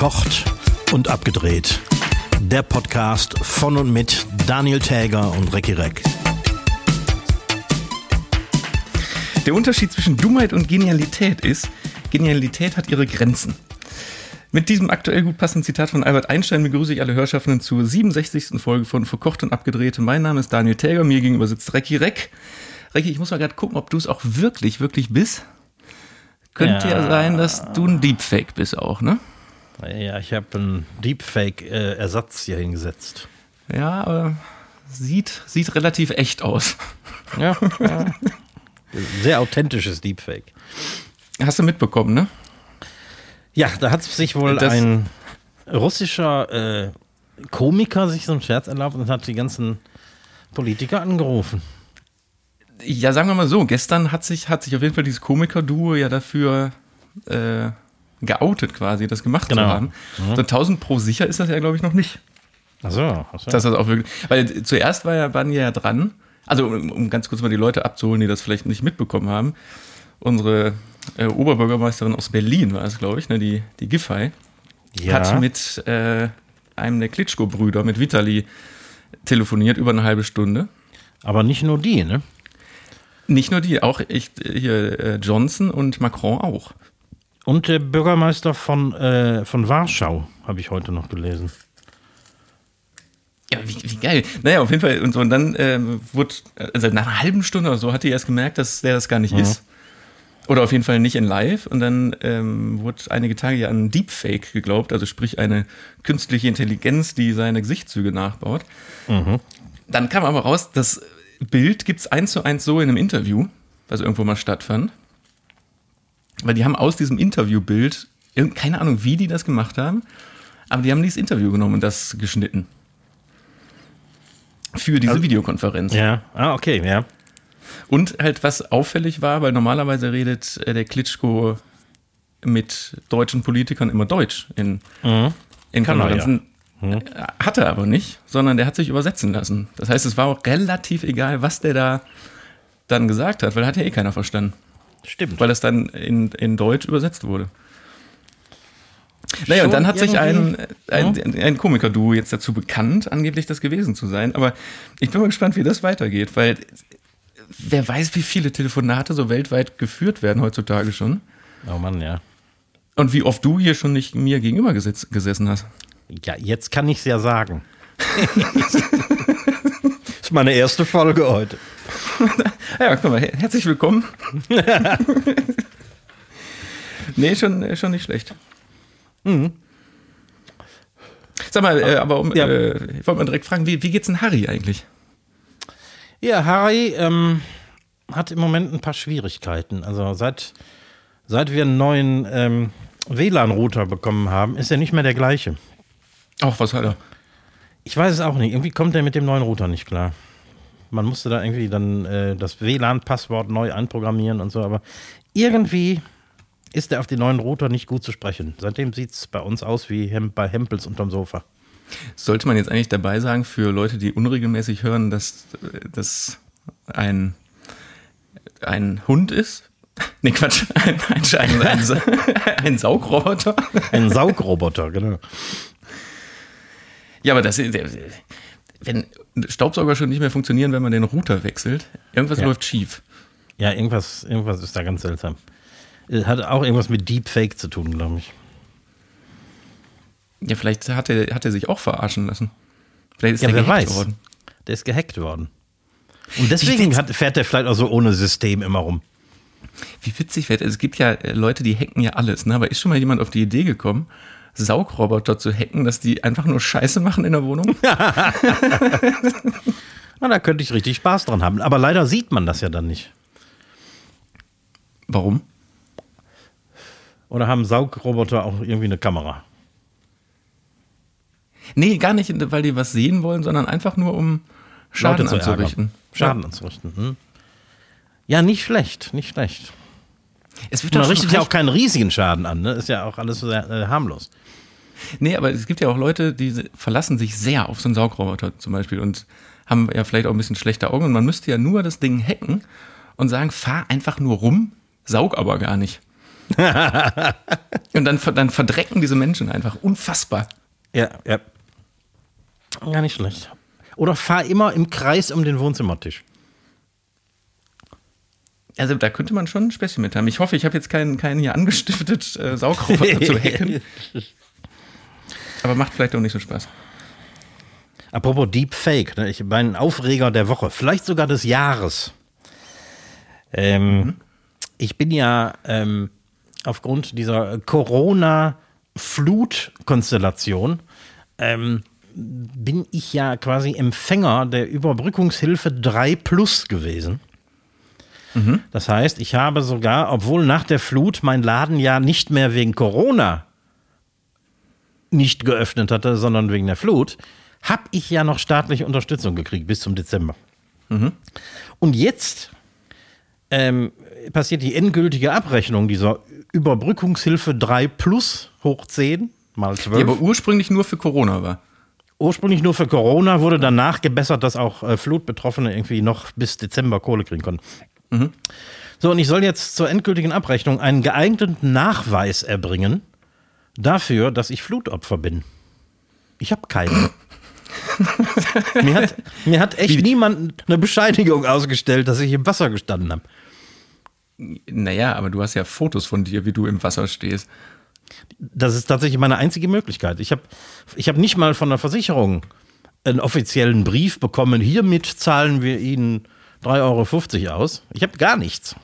Verkocht und abgedreht. Der Podcast von und mit Daniel Täger und Recki Reck. Der Unterschied zwischen Dummheit und Genialität ist, Genialität hat ihre Grenzen. Mit diesem aktuell gut passenden Zitat von Albert Einstein begrüße ich alle Hörschaffenden zur 67. Folge von Verkocht und Abgedreht. Mein Name ist Daniel Täger, mir gegenüber sitzt Recki Reck. Recki, ich muss mal gerade gucken, ob du es auch wirklich, wirklich bist. Könnte ja. ja sein, dass du ein Deepfake bist auch, ne? Ja, ich habe einen Deepfake-Ersatz hier hingesetzt. Ja, aber sieht, sieht relativ echt aus. Ja, ja. Sehr authentisches Deepfake. Hast du mitbekommen, ne? Ja, da hat sich wohl das ein russischer äh, Komiker sich so einen Scherz erlaubt und hat die ganzen Politiker angerufen. Ja, sagen wir mal so, gestern hat sich, hat sich auf jeden Fall dieses Komiker-Duo ja dafür äh, geoutet quasi, das gemacht genau. zu haben. Mhm. So 1000 pro sicher ist das ja, glaube ich, noch nicht. Ach so, ach so. Dass das auch wirklich, weil zuerst war ja, waren ja dran, also um, um, ganz kurz mal die Leute abzuholen, die das vielleicht nicht mitbekommen haben. Unsere äh, Oberbürgermeisterin aus Berlin war es, glaube ich, ne, die, die Giffey, ja. hat mit äh, einem der Klitschko-Brüder, mit Vitali, telefoniert über eine halbe Stunde. Aber nicht nur die, ne? Nicht nur die, auch ich, hier äh, Johnson und Macron auch. Und der Bürgermeister von, äh, von Warschau habe ich heute noch gelesen. Ja, wie, wie geil. Naja, auf jeden Fall. Und, so, und dann äh, wurde, also nach einer halben Stunde oder so, hat die erst gemerkt, dass der das gar nicht mhm. ist. Oder auf jeden Fall nicht in live. Und dann ähm, wurde einige Tage ja an Deepfake geglaubt, also sprich eine künstliche Intelligenz, die seine Gesichtszüge nachbaut. Mhm. Dann kam aber raus, das Bild gibt es eins zu eins so in einem Interview, was irgendwo mal stattfand. Weil die haben aus diesem Interviewbild, keine Ahnung, wie die das gemacht haben, aber die haben dieses Interview genommen und das geschnitten. Für diese also, Videokonferenz. Ja, ah, okay, ja. Und halt, was auffällig war, weil normalerweise redet äh, der Klitschko mit deutschen Politikern immer Deutsch in, mhm. in Konferenzen. Hm. Hat er aber nicht, sondern der hat sich übersetzen lassen. Das heißt, es war auch relativ egal, was der da dann gesagt hat, weil hat ja eh keiner verstanden. Stimmt. Weil es dann in, in Deutsch übersetzt wurde. Naja, und dann hat sich ein, ein, hm? ein Komiker-Duo jetzt dazu bekannt, angeblich das gewesen zu sein. Aber ich bin mal gespannt, wie das weitergeht, weil wer weiß, wie viele Telefonate so weltweit geführt werden heutzutage schon. Oh Mann, ja. Und wie oft du hier schon nicht mir gegenüber gesessen hast. Ja, jetzt kann ich es ja sagen. das ist meine erste Folge heute. Ja, guck mal, herzlich willkommen. nee, schon, schon nicht schlecht. Mhm. Sag mal, äh, aber um, ja. äh, ich wollte mal direkt fragen, wie, wie geht's denn Harry eigentlich? Ja, Harry ähm, hat im Moment ein paar Schwierigkeiten. Also seit, seit wir einen neuen ähm, WLAN-Router bekommen haben, ist er nicht mehr der gleiche. Ach, was hat er? Ich weiß es auch nicht. Irgendwie kommt er mit dem neuen Router nicht klar. Man musste da irgendwie dann äh, das WLAN-Passwort neu einprogrammieren und so, aber irgendwie ist er auf den neuen Router nicht gut zu sprechen. Seitdem sieht es bei uns aus wie Hem bei Hempels unterm Sofa. Sollte man jetzt eigentlich dabei sagen, für Leute, die unregelmäßig hören, dass das ein, ein Hund ist? Nee, Quatsch, ein, ein, ein, ein Saugroboter. Ein Saugroboter, genau. Ja, aber das, wenn Staubsauger schon nicht mehr funktionieren, wenn man den Router wechselt, irgendwas ja. läuft schief. Ja, irgendwas, irgendwas ist da ganz seltsam. Hat auch irgendwas mit Deepfake zu tun, glaube ich. Ja, vielleicht hat er, hat er sich auch verarschen lassen. Vielleicht ist ja, er gehackt weiß. worden. Der ist gehackt worden. Und deswegen hat, fährt er vielleicht auch so ohne System immer rum. Wie witzig wird es. Es gibt ja äh, Leute, die hacken ja alles, ne? aber ist schon mal jemand auf die Idee gekommen, Saugroboter zu hacken, dass die einfach nur Scheiße machen in der Wohnung? Na, da könnte ich richtig Spaß dran haben. Aber leider sieht man das ja dann nicht. Warum? Oder haben Saugroboter auch irgendwie eine Kamera? Nee, gar nicht, weil die was sehen wollen, sondern einfach nur, um Schaden anzurichten. Schaden ja. anzurichten. Hm. Ja, nicht schlecht, nicht schlecht. Es wird Man richtet ja auch keinen riesigen Schaden an, ne? Ist ja auch alles sehr äh, harmlos. Nee, aber es gibt ja auch Leute, die verlassen sich sehr auf so einen Saugroboter zum Beispiel und haben ja vielleicht auch ein bisschen schlechte Augen und man müsste ja nur das Ding hacken und sagen, fahr einfach nur rum, saug aber gar nicht. Und dann, dann verdrecken diese Menschen einfach unfassbar. Ja, ja. Gar nicht schlecht. Oder fahr immer im Kreis um den Wohnzimmertisch. Also da könnte man schon ein Späßchen mit haben. Ich hoffe, ich habe jetzt keinen, keinen hier angestiftet, äh, Saugroboter zu hacken. Aber macht vielleicht auch nicht so Spaß. Apropos Deepfake, ne, ich mein Aufreger der Woche, vielleicht sogar des Jahres. Ähm, Ich bin ja ähm, aufgrund dieser Corona-Flut-Konstellation ähm, bin ich ja quasi Empfänger der Überbrückungshilfe 3 Plus gewesen. Das heißt, ich habe sogar, obwohl nach der Flut mein Laden ja nicht mehr wegen Corona nicht geöffnet hatte, sondern wegen der Flut, habe ich ja noch staatliche Unterstützung gekriegt bis zum Dezember. Und jetzt ähm, passiert die endgültige Abrechnung dieser Überbrückungshilfe 3 plus hoch 10 mal 12. Die aber ursprünglich nur für Corona war. Ursprünglich nur für Corona, wurde danach gebessert, dass auch äh, Flutbetroffene irgendwie noch bis Dezember Kohle kriegen konnten. So, und ich soll jetzt zur endgültigen Abrechnung einen geeigneten Nachweis erbringen dafür, dass ich Flutopfer bin. Ich habe keinen. mir, hat, mir hat echt niemand eine Bescheinigung ausgestellt, dass ich im Wasser gestanden habe. Naja, aber du hast ja Fotos von dir, wie du im Wasser stehst. Das ist tatsächlich meine einzige Möglichkeit. Ich habe ich hab nicht mal von der Versicherung einen offiziellen Brief bekommen. Hiermit zahlen wir Ihnen 3,50 Euro aus. Ich habe gar nichts.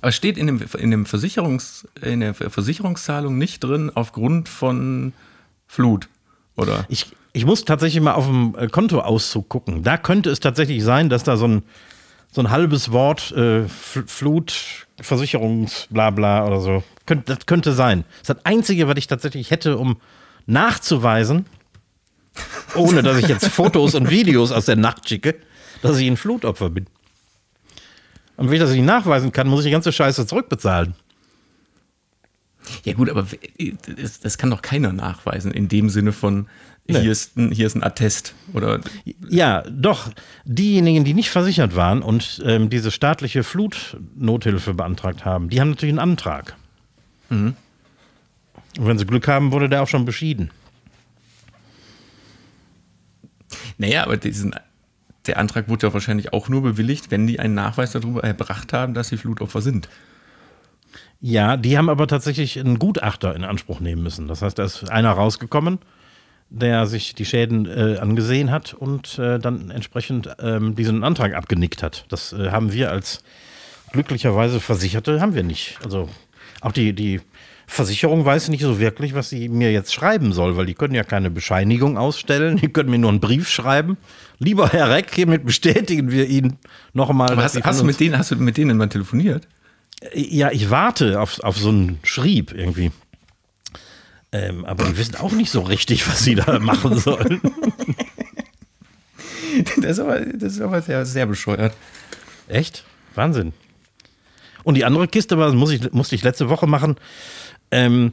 Aber steht in, dem, in, dem Versicherungs, in der Versicherungszahlung nicht drin aufgrund von Flut, oder? Ich, ich muss tatsächlich mal auf dem äh, Kontoauszug gucken. Da könnte es tatsächlich sein, dass da so ein, so ein halbes Wort äh, Flut, Versicherungsblabla oder so. Könnt, das könnte sein. Das ist das Einzige, was ich tatsächlich hätte, um nachzuweisen, ohne dass ich jetzt Fotos und Videos aus der Nacht schicke, dass ich ein Flutopfer bin. Und wenn ich das nicht nachweisen kann, muss ich die ganze Scheiße zurückbezahlen. Ja gut, aber das, kann doch keiner nachweisen in dem Sinne von, Nee. hier, ist ein, hier ist ein Attest. Oder Ja, doch. Diejenigen, die nicht versichert waren und ähm, diese staatliche Flutnothilfe beantragt haben, die haben natürlich einen Antrag. Und wenn sie Glück haben, wurde der auch schon beschieden. Naja, aber diesen, der Antrag wurde ja wahrscheinlich auch nur bewilligt, wenn die einen Nachweis darüber erbracht haben, dass sie Flutopfer sind. Ja, die haben aber tatsächlich einen Gutachter in Anspruch nehmen müssen. Das heißt, da ist einer rausgekommen, der sich die Schäden äh, angesehen hat und äh, dann entsprechend ähm, diesen Antrag abgenickt hat. Das äh, haben wir als glücklicherweise Versicherte, haben wir nicht. Also auch die, die Versicherung weiß nicht so wirklich, was sie mir jetzt schreiben soll, weil die können ja keine Bescheinigung ausstellen, die können mir nur einen Brief schreiben. Lieber Herr Reck, hiermit bestätigen wir Ihnen nochmal. Hast, hast, du mit denen, hast du mit denen mal telefoniert? ja, ich warte auf, auf so einen Schrieb irgendwie. Ähm, aber die wissen auch nicht so richtig, was sie da machen sollen. Das ist aber, das ist aber sehr, sehr bescheuert. Echt? Wahnsinn. Und die andere Kiste war, das muss ich, musste ich letzte Woche machen, ähm,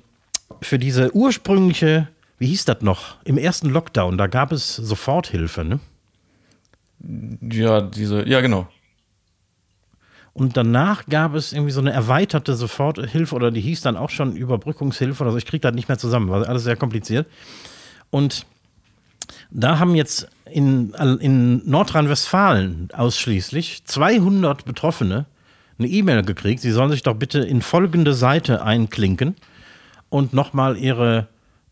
für diese ursprüngliche, wie hieß das noch, im ersten Lockdown, da gab es Soforthilfe, ne? Ja, diese, ja, genau. Und danach gab es irgendwie so eine erweiterte Soforthilfe oder die hieß dann auch schon Überbrückungshilfe oder so. Ich kriege das nicht mehr zusammen, war alles sehr kompliziert. Und da haben jetzt in, in Nordrhein-Westfalen ausschließlich 200 Betroffene eine E-Mail gekriegt. Sie sollen sich doch bitte in folgende Seite einklinken und nochmal ihre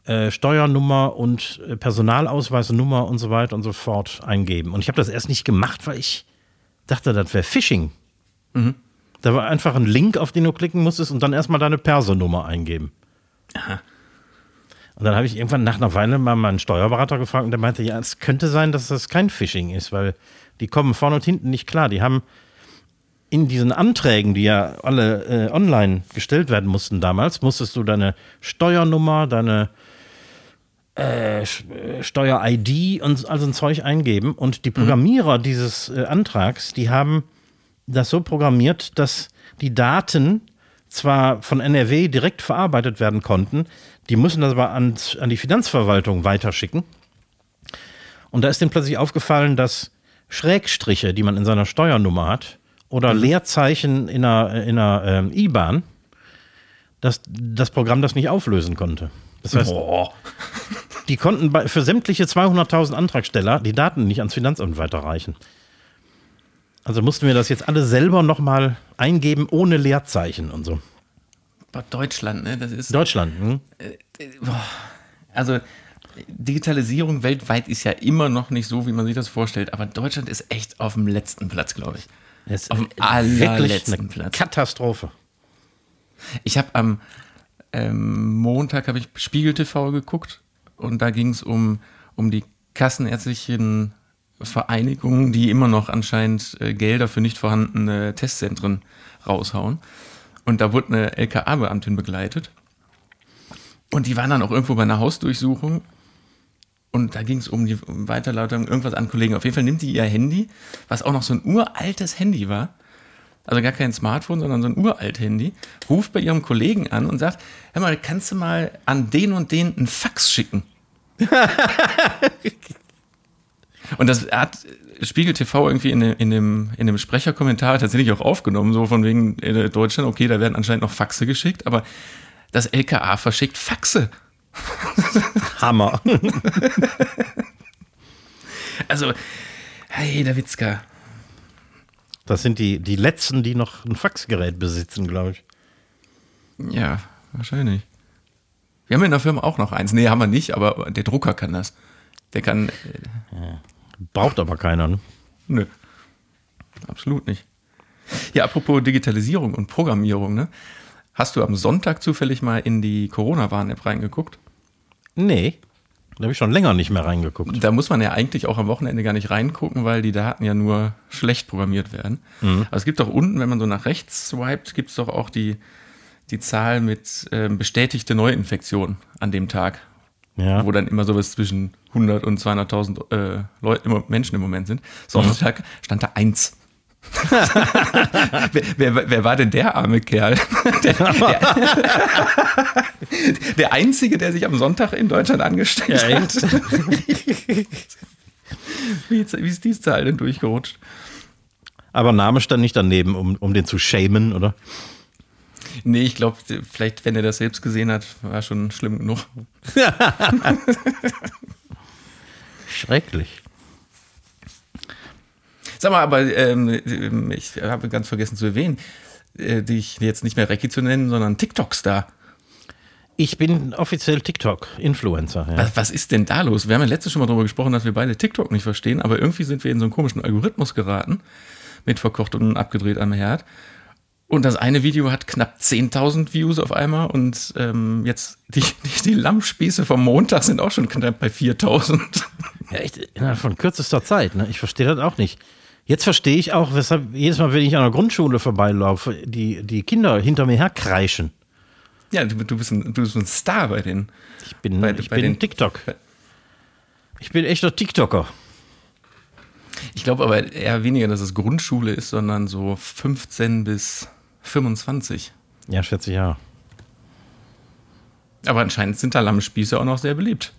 äh, Steuernummer und äh, Personalausweisnummer und so weiter und so fort eingeben. Und ich habe das erst nicht gemacht, weil ich dachte, das wäre Phishing. Da war einfach ein Link, auf den du klicken musstest und dann erstmal deine Personennummer eingeben. Und dann habe ich irgendwann nach einer Weile mal meinen Steuerberater gefragt und der meinte, ja, es könnte sein, dass das kein Phishing ist, weil die kommen vorne und hinten nicht klar. Die haben in diesen Anträgen, die ja alle äh, online gestellt werden mussten damals, musstest du deine Steuernummer, deine äh, äh, Steuer-ID und all so ein Zeug eingeben. Und die Programmierer dieses äh, Antrags, die haben das so programmiert, dass die Daten zwar von NRW direkt verarbeitet werden konnten, die müssen das aber an, an die Finanzverwaltung weiterschicken. Und da ist dem plötzlich aufgefallen, dass Schrägstriche, die man in seiner Steuernummer hat, oder Leerzeichen in einer, in einer ähm, IBAN, dass das Programm das nicht auflösen konnte. Das heißt, Boah. die konnten bei, für sämtliche 200.000 Antragsteller die Daten nicht ans Finanzamt weiterreichen. Also mussten wir das jetzt alle selber nochmal eingeben, ohne Leerzeichen und so. Deutschland, ne? Das ist. Deutschland, hm? Also Digitalisierung weltweit ist ja immer noch nicht so, wie man sich das vorstellt, aber Deutschland ist echt auf dem letzten Platz, glaube ich. Es Auf dem allerletzten Platz. Katastrophe. Ich habe am ähm, Montag habe ich Spiegel TV geguckt und da ging es um, um die kassenärztlichen Vereinigungen, die immer noch anscheinend äh, Gelder für nicht vorhandene Testzentren raushauen. Und da wurde eine LKA-Beamtin begleitet. Und die waren dann auch irgendwo bei einer Hausdurchsuchung. Und da ging es um die Weiterleitung, irgendwas an Kollegen. Auf jeden Fall nimmt die ihr Handy, was auch noch so ein uraltes Handy war. Also gar kein Smartphone, sondern so ein uralt Handy. Ruft bei ihrem Kollegen an und sagt: Hör mal, kannst du mal an den und den einen Fax schicken? Und das hat Spiegel TV irgendwie in dem, in dem, in dem Sprecherkommentar tatsächlich auch aufgenommen, so von wegen äh, Deutschland, okay, da werden anscheinend noch Faxe geschickt, aber das LKA verschickt Faxe. Hammer. Also, hey, der Witzka. Das sind die, die letzten, die noch ein Faxgerät besitzen, glaube ich. Ja, wahrscheinlich. Wir haben in der Firma auch noch eins. Nee, haben wir nicht, aber der Drucker kann das. Der kann. Äh, Braucht aber keiner. Ne? nö. Absolut nicht. Ja, apropos Digitalisierung und Programmierung, ne? Hast du am Sonntag zufällig mal in die Corona-Warn-App reingeguckt? Nee, da habe ich schon länger nicht mehr reingeguckt. Da muss man ja eigentlich auch am Wochenende gar nicht reingucken, weil die Daten ja nur schlecht programmiert werden. Aber es gibt doch unten, wenn man so nach rechts swiped, gibt es doch auch die, die Zahl mit ähm, bestätigte Neuinfektionen an dem Tag. Ja. Wo dann immer sowas zwischen 100 und 200.000 äh, Leute, Menschen im Moment sind. Sonntag stand da eins. Wer, wer, wer war denn der arme Kerl? Der, der, der Einzige, der sich am Sonntag in Deutschland angesteckt Ja, hat. Wie, ist- wie ist die Zahl denn durchgerutscht? Aber Name stand nicht daneben, um, um den zu shamen, oder? Nee, ich glaube, vielleicht, wenn er das selbst gesehen hat, war schon schlimm genug. Schrecklich. Sag mal, aber ähm, ich habe ganz vergessen zu erwähnen, äh, dich jetzt nicht mehr Recki zu nennen, sondern TikTok-Star. Ich bin offiziell TikTok-Influencer. Ja. Was, was ist denn da los? Wir haben ja letztes schon mal darüber gesprochen, dass wir beide TikTok nicht verstehen, aber irgendwie sind wir in so einen komischen Algorithmus geraten, mit verkocht und abgedreht am Herd. Und das eine Video hat knapp 10.000 Views auf einmal und ähm, jetzt die, die, die Lammspieße vom Montag sind auch schon knapp bei 4.000. Ja, echt innerhalb von kürzester Zeit. Ne? Ich verstehe das auch nicht. Jetzt verstehe ich auch, weshalb jedes Mal, wenn ich an der Grundschule vorbeilaufe, die, die Kinder hinter mir herkreischen. Ja, du, du, bist ein, du bist ein Star bei denen. Ich bin, Bei- ich bei bin den- TikTok. Ich bin echter TikToker. Ich glaube aber eher weniger, dass es Grundschule ist, sondern so 15 bis 25. Ja, schätze ich ja. Aber anscheinend sind da Lammspieße auch noch sehr beliebt.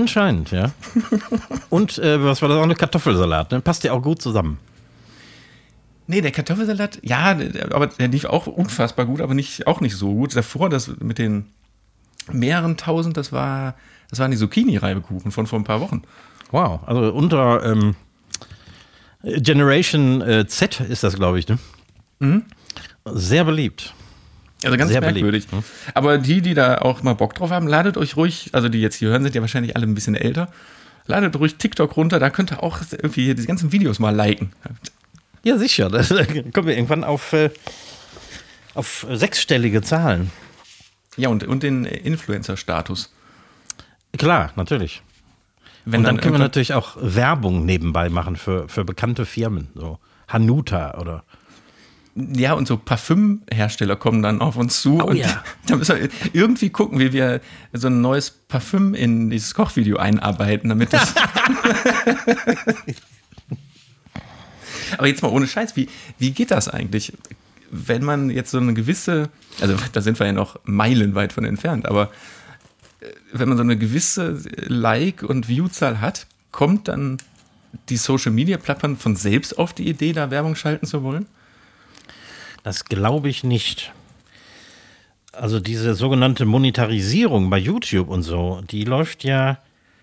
Anscheinend, ja. Und äh, was war das auch? Eine Kartoffelsalat. Ne? Passt ja auch gut zusammen. Nee, der Kartoffelsalat, ja, der- aber der lief auch unfassbar gut, aber nicht, auch nicht so gut. Davor, das mit den mehreren tausend, das war, das waren die Zucchini-Reibekuchen von vor ein paar Wochen. Wow. Also unter ähm, Generation äh, Z ist das, glaube ich, ne? Sehr beliebt. Also ganz Sehr merkwürdig. beliebt, Aber die, die da auch mal Bock drauf haben, ladet euch ruhig, also die jetzt hier hören, sind ja wahrscheinlich alle ein bisschen älter. Ladet ruhig TikTok runter, da könnt ihr auch irgendwie die ganzen Videos mal liken. Ja, sicher. Da kommen wir irgendwann auf, äh, auf sechsstellige Zahlen. Ja, und, und den Influencer-Status. Klar, natürlich. Wenn Und dann können wir natürlich auch Werbung nebenbei machen für, für bekannte Firmen. So Hanuta oder. Ja, und so Parfümhersteller kommen dann auf uns zu. Oh und ja. Da müssen wir irgendwie gucken, wie wir so ein neues Parfüm in dieses Kochvideo einarbeiten, damit das. Aber jetzt mal ohne Scheiß, wie, wie geht das eigentlich? Wenn man jetzt so eine gewisse, also da sind wir ja noch meilenweit von entfernt, aber äh, wenn man so eine gewisse Like- und Viewzahl hat, kommt dann die Social Media Plattform von selbst auf die Idee, da Werbung schalten zu wollen? Das glaube ich nicht. Also diese sogenannte Monetarisierung bei YouTube und so, die läuft ja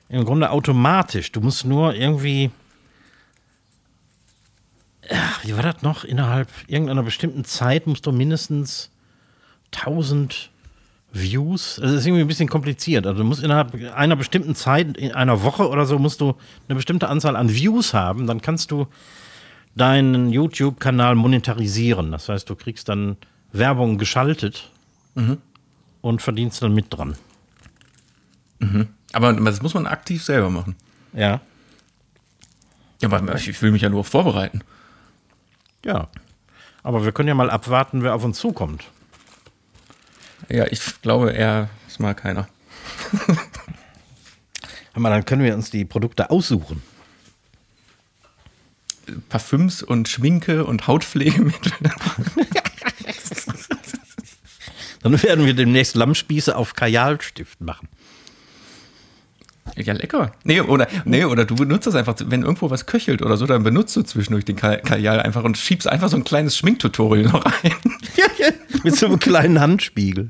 im Grunde automatisch. Du musst nur irgendwie, wie war das noch? Innerhalb irgendeiner bestimmten Zeit musst du mindestens 1000 Views. Also das ist irgendwie ein bisschen kompliziert. Also du musst innerhalb einer bestimmten Zeit, in einer Woche oder so, musst du eine bestimmte Anzahl an Views haben. Dann kannst du deinen YouTube-Kanal monetarisieren. Das heißt, du kriegst dann Werbung geschaltet und verdienst dann mit dran. Aber das muss man aktiv selber machen. Ja. Ja, aber ich will mich ja nur vorbereiten. Ja. Aber wir können ja mal abwarten, wer auf uns zukommt. Ja, ich glaube eher, das mag keiner. Mal, dann können wir uns die Produkte aussuchen. Parfüms und Schminke und Hautpflegemittel. Dann werden wir demnächst Lammspieße auf Kajalstift machen. Ja, lecker. Nee, oder, nee, oder du benutzt das einfach, wenn irgendwo was köchelt oder so, dann benutzt du zwischendurch den Ka- Kajal einfach und schiebst einfach so ein kleines Schminktutorial noch ein. Mit so einem kleinen Handspiegel.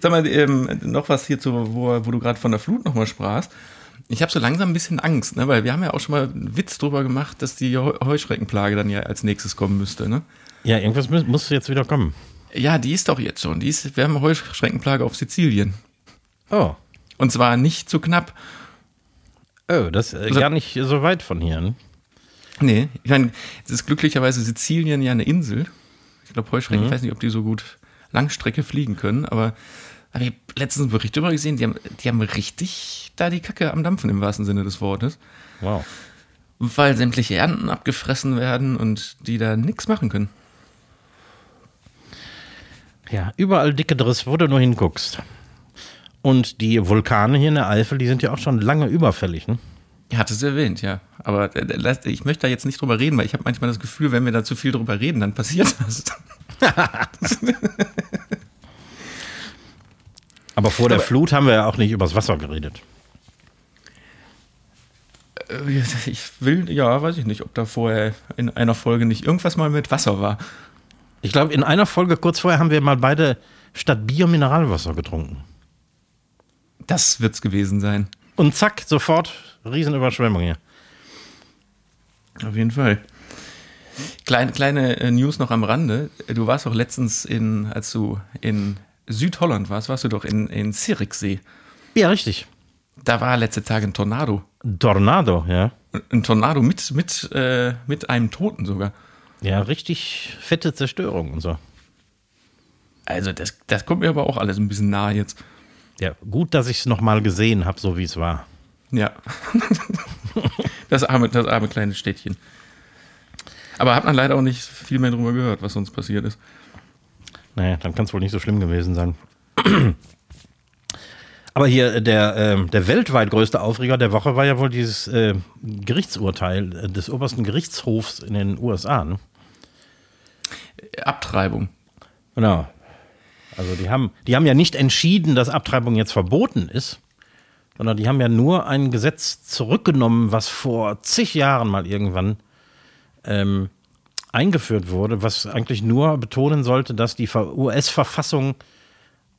Sag mal, ähm, noch was hierzu, wo, wo du gerade von der Flut nochmal sprachst. Ich habe so langsam ein bisschen Angst, ne? weil wir haben ja auch schon mal einen Witz drüber gemacht, dass die Heu- Heuschreckenplage dann ja als nächstes kommen müsste. Ne? Ja, irgendwas muss, muss jetzt wieder kommen. Ja, die ist doch jetzt schon. Die ist, wir haben eine Heuschreckenplage auf Sizilien. Oh. Und zwar nicht zu knapp. Oh, das ist äh, gar nicht so weit von hier. Ne? Nee, ich meine, es ist glücklicherweise Sizilien ja eine Insel. Ich glaube, Heuschrecken, ich weiß nicht, ob die so gut Langstrecke fliegen können, aber ich letztens einen Bericht darüber gesehen, die haben, die haben richtig da die Kacke am Dampfen im wahrsten Sinne des Wortes. Wow. Weil sämtliche Ernten abgefressen werden und die da nichts machen können. Ja, überall dicke Driss, wo du nur hinguckst. Und die Vulkane hier in der Eifel, die sind ja auch schon lange überfällig. Ne? Ihr hattet es erwähnt, ja. Aber äh, lasst- ich möchte da jetzt nicht drüber reden, weil ich habe manchmal das Gefühl, wenn wir da zu viel drüber reden, dann passiert das. Aber vor der Aber- Flut haben wir ja auch nicht übers Wasser geredet. Äh, Ich will, ja, weiß ich nicht, ob da vorher in einer Folge nicht irgendwas mal mit Wasser war. Ich glaube, in einer Folge kurz vorher haben wir mal beide statt Bier Mineralwasser getrunken. Das wird's gewesen sein. Und zack, sofort Riesenüberschwemmung hier. Auf jeden Fall. Kleine, kleine äh, News noch am Rande. Du warst doch letztens in, als du in Südholland warst, warst du doch in, in Zürichsee. Ja, richtig. Da war letzte Tage ein Tornado. Tornado, ja. Ein Tornado mit, mit, äh, mit einem Toten sogar. Ja, richtig fette Zerstörung und so. Also das, das kommt mir aber auch alles ein bisschen nahe jetzt. Ja, gut, dass ich es nochmal gesehen habe, so wie es war. Ja. das, arme, das arme kleine Städtchen. Aber hat man leider auch nicht viel mehr drüber gehört, was sonst passiert ist. Naja, dann kann es wohl nicht so schlimm gewesen sein. Aber hier, äh, der, ähm, der weltweit größte Aufreger der Woche war ja wohl dieses äh, Gerichtsurteil äh, des obersten Gerichtshofs in den USA. Ne? Abtreibung. Genau. Also die haben, die haben ja nicht entschieden, dass Abtreibung jetzt verboten ist, sondern die haben ja nur ein Gesetz zurückgenommen, was vor zig Jahren mal irgendwann ähm, eingeführt wurde, was eigentlich nur betonen sollte, dass die Ver- US-Verfassung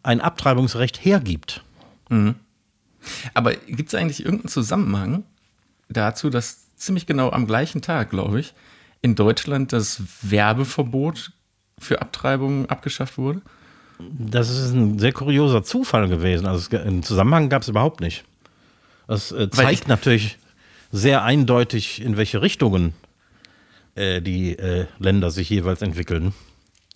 ein Abtreibungsrecht hergibt. Aber gibt es eigentlich irgendeinen Zusammenhang dazu, dass ziemlich genau am gleichen Tag, glaube ich, in Deutschland das Werbeverbot für Abtreibung abgeschafft wurde? Das ist ein sehr kurioser Zufall gewesen. Also einen Zusammenhang gab es überhaupt nicht. Das äh, zeigt ich- natürlich sehr eindeutig, in welche Richtungen äh, die äh, Länder sich jeweils entwickeln.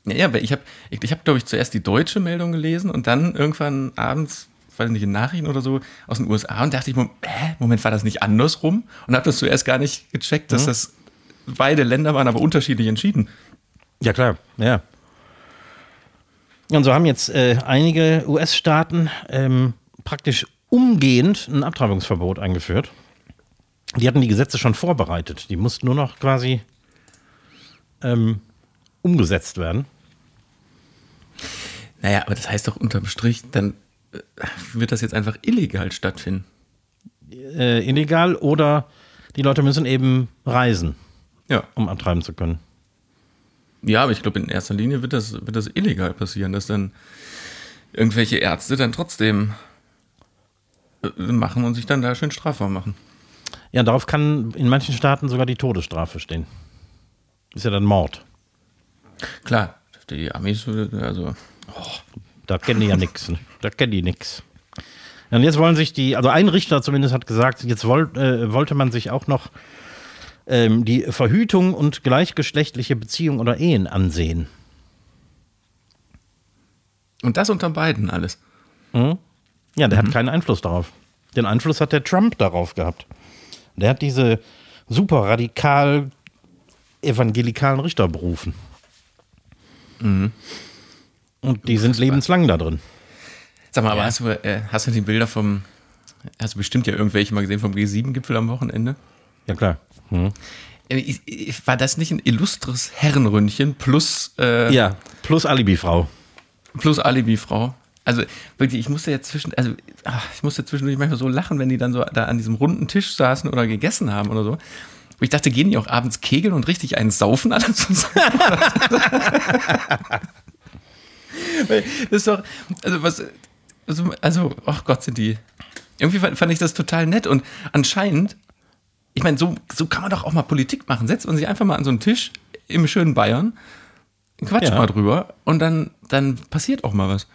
Ja, ja ich habe, ich, ich hab, glaube ich, zuerst die deutsche Meldung gelesen und dann irgendwann abends, weiß nicht, in Nachrichten oder so, aus den USA und dachte ich, hä, Moment, war das nicht andersrum? Und habe das zuerst gar nicht gecheckt, dass das beide Länder waren, aber unterschiedlich entschieden. Ja, klar, ja. Und so haben jetzt äh, einige US-Staaten ähm, praktisch umgehend ein Abtreibungsverbot eingeführt. Die hatten die Gesetze schon vorbereitet. Die mussten nur noch quasi ähm, umgesetzt werden. Naja, aber das heißt doch unterm Strich, dann äh, wird das jetzt einfach illegal stattfinden. Äh, illegal oder die Leute müssen eben reisen, Ja. um abtreiben zu können. Ja, aber ich glaube, in erster Linie wird das, wird das illegal passieren, dass dann irgendwelche Ärzte dann trotzdem äh, machen und sich dann da schön strafbar machen. Ja, darauf kann in manchen Staaten sogar die Todesstrafe stehen. Ist ja dann Mord. Klar, die Amis, also. Da kennen die ja nichts. Da kennen die nichts. Und jetzt wollen sich die, also ein Richter zumindest hat gesagt, jetzt wollt, äh, wollte man sich auch noch ähm, die Verhütung und gleichgeschlechtliche Beziehungen oder Ehen ansehen. Und das unter beiden alles. Ja, der hat keinen Einfluss darauf. Den Einfluss hat der Trump darauf gehabt. Der hat diese super radikal evangelikalen Richter berufen. Und die sind lebenslang da drin. Sag mal, aber hast du, äh, hast du die Bilder vom, hast du bestimmt ja irgendwelche mal gesehen vom G7-Gipfel am Wochenende? Ja, klar. Ich- War das nicht ein illustres Herrenründchen plus, äh, Ja, plus Alibi-Frau. plus Alibi-Frau? Also wirklich, ich musste jetzt zwischen, also ach, ich musste zwischendurch manchmal so lachen, wenn die dann so da an diesem runden Tisch saßen oder gegessen haben oder so. Und ich dachte, gehen die auch abends kegeln und richtig einen saufen alle zusammen? Das ist doch, also was, also, also, ach Gott, sind die. Irgendwie fand, fand ich das total nett und anscheinend, ich meine, so, so kann man doch auch mal Politik machen. Setzt man sich einfach mal an so einen Tisch im schönen Bayern, quatscht Ja. mal drüber und dann, dann passiert auch mal was.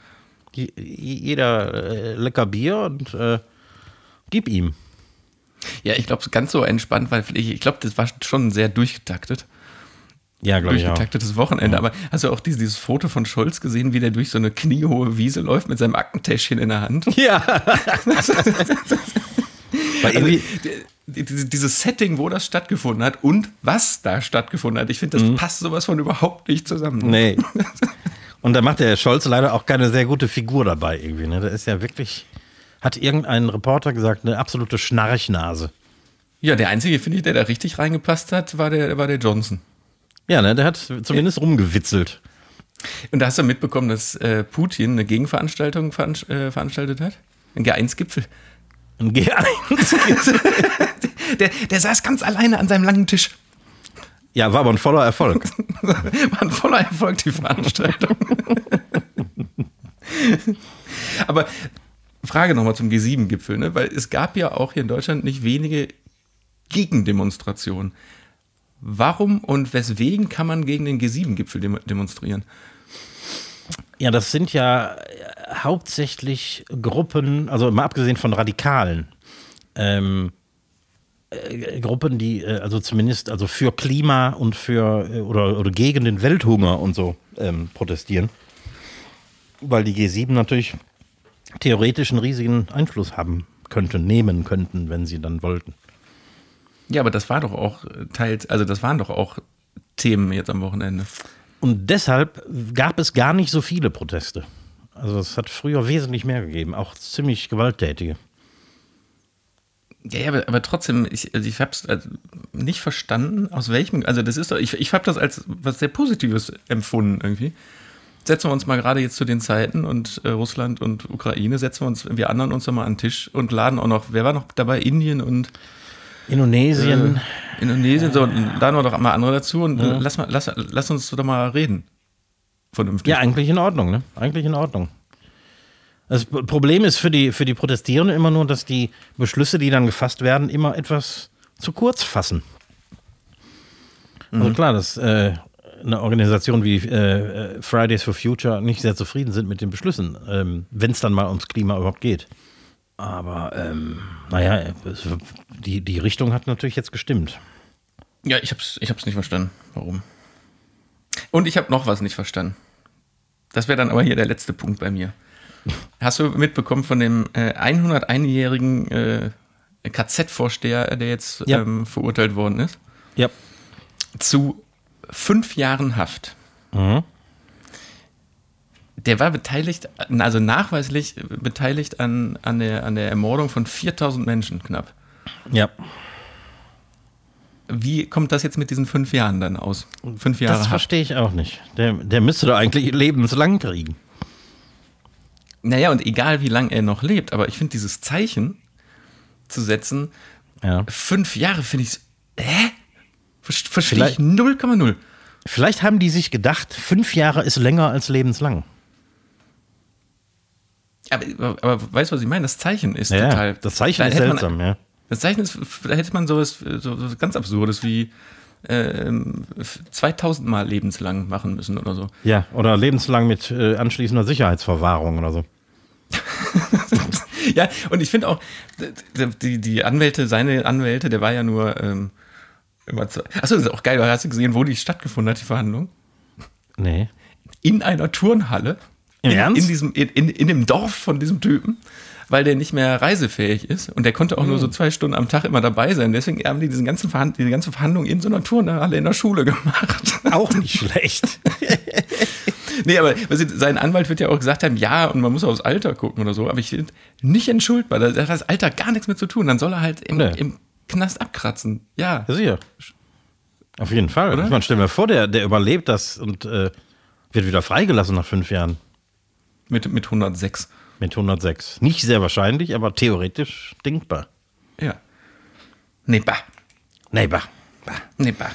Jeder äh, lecker Bier und äh, gib ihm. Ja, ich glaube, ganz so entspannt, weil ich, ich glaube, das war schon sehr durchgetaktet. Ja, glaube ich. Durchgetaktetes Wochenende. Aber hast du auch dieses, dieses Foto von Scholz gesehen, wie der durch so eine kniehohe Wiese läuft mit seinem Aktentäschchen in der Hand? Ja. Weil Also, irgendwie, die- dieses Setting, wo das stattgefunden hat und was da stattgefunden hat, ich finde, das passt sowas von überhaupt nicht zusammen. Mhm. nee. Und da macht der Scholz leider auch keine sehr gute Figur dabei irgendwie. Ne? Der ist ja wirklich, hat irgendein Reporter gesagt, eine absolute Schnarchnase. Ja, der einzige, finde ich, der da richtig reingepasst hat, war der, war der Johnson. Ja, ne, der hat zumindest rumgewitzelt. Und da hast du mitbekommen, dass äh, Putin eine Gegenveranstaltung veranst äh, veranstaltet hat? Ein G1-Gipfel. Ein G1. Der, der saß ganz alleine an seinem langen Tisch. ja, war aber ein voller Erfolg. War ein voller Erfolg, die Veranstaltung. Aber Frage nochmal zum G7-Gipfel, ne? weil es gab ja auch hier in Deutschland nicht wenige Gegendemonstrationen. Warum und weswegen kann man gegen den G7-Gipfel dem demonstrieren? Ja, das sind ja äh, hauptsächlich Gruppen, also mal abgesehen von Radikalen, ähm, äh, Gruppen, die äh, also zumindest also für Klima und für äh, oder, oder gegen den Welthunger und so ähm, protestieren. Weil die G7 natürlich theoretisch einen riesigen Einfluss haben könnten, nehmen könnten, wenn sie dann wollten. Ja, aber das war doch auch äh, teils, also das waren doch auch Themen jetzt am Wochenende. Und deshalb gab es gar nicht so viele Proteste. Also es hat früher wesentlich mehr gegeben, auch ziemlich gewalttätige. Ja, ja, aber, aber trotzdem, ich, also ich habe es nicht verstanden, aus welchem, also das ist doch, ich, ich habe das als was sehr Positives empfunden irgendwie. Setzen wir uns mal gerade jetzt zu den Zeiten und äh, Russland und Ukraine, setzen wir uns, wir anderen uns doch mal an den Tisch und laden auch noch, wer war noch dabei? Indien und Indonesien. äh, Indonesien, so, und laden wir doch mal andere dazu und äh, lass, mal, lass, lass uns doch mal reden. Vernünftig. Ja, eigentlich in Ordnung, ne? Eigentlich in Ordnung. Das P- Problem ist für die, für die Protestierenden immer nur, dass die Beschlüsse, die dann gefasst werden, immer etwas zu kurz fassen. Also klar, dass äh, eine Organisation wie äh, Fridays for Future nicht sehr zufrieden sind mit den Beschlüssen, ähm, wenn es dann mal ums Klima überhaupt geht. Aber ähm, naja, die, die Richtung hat natürlich jetzt gestimmt. Ja, ich hab's, ich hab's nicht verstanden. Warum? Und ich habe noch was nicht verstanden. Das wäre dann aber hier der letzte Punkt bei mir. Hast du mitbekommen von dem äh, 101-jährigen äh, KZ-Vorsteher, der jetzt Ja. ähm, verurteilt worden ist? Ja. Zu fünf Jahren Haft. Mhm. Der war beteiligt, also nachweislich beteiligt an, an, der, an der Ermordung von 4000 Menschen knapp. Ja. Wie kommt das jetzt mit diesen fünf Jahren dann aus? Fünf Jahre Das verstehe ich auch nicht. Der, der müsste doch eigentlich lebenslang kriegen. Naja, und egal wie lange er noch lebt, aber ich finde dieses Zeichen zu setzen, Ja. fünf Jahre finde ich, hä? Ver- Verstehe ich Vielleicht- 0,0. Vielleicht haben die sich gedacht, fünf Jahre ist länger als lebenslang. Aber, aber weißt du, was ich meine? Das Zeichen ist Ja, total. das Zeichen ist hätte man- seltsam, ja. Das Zeichen ist, da hätte man sowas, so, so ganz Absurdes wie ähm, 2000 Mal lebenslang machen müssen oder so. Ja, oder lebenslang mit äh, anschließender Sicherheitsverwahrung oder so. ja, und ich finde auch, die, die, die Anwälte, seine Anwälte, der war ja nur ähm, immer zwei. Achso, das ist auch geil, hast du gesehen, wo die stattgefunden hat, die Verhandlung? Nee. In einer Turnhalle. Im in, Ernst? In, diesem, in, in, in dem Dorf von diesem Typen, weil der nicht mehr reisefähig ist und der konnte auch nur so Hm. zwei Stunden am Tag immer dabei sein. Deswegen haben die diesen ganzen Verhand diese ganze Verhandlung in so einer Turnhalle in der Schule gemacht. Auch nicht schlecht. Nee, aber weißt du, sein Anwalt wird ja auch gesagt haben, ja, und man muss aufs Alter gucken oder so, aber ich finde nicht entschuldbar. Da hat das Alter gar nichts mit zu tun. Dann soll er halt im, Nee. im Knast abkratzen. Ja. Ja, sicher. Auf jeden Fall. Oder? Ich meine, stell mal vor, der, der überlebt das und äh, wird wieder freigelassen nach fünf Jahren. Mit, mit 106. Mit 106. Nicht sehr wahrscheinlich, aber theoretisch denkbar. Ja. Nee, bah. Nee, bah. Nee, bah.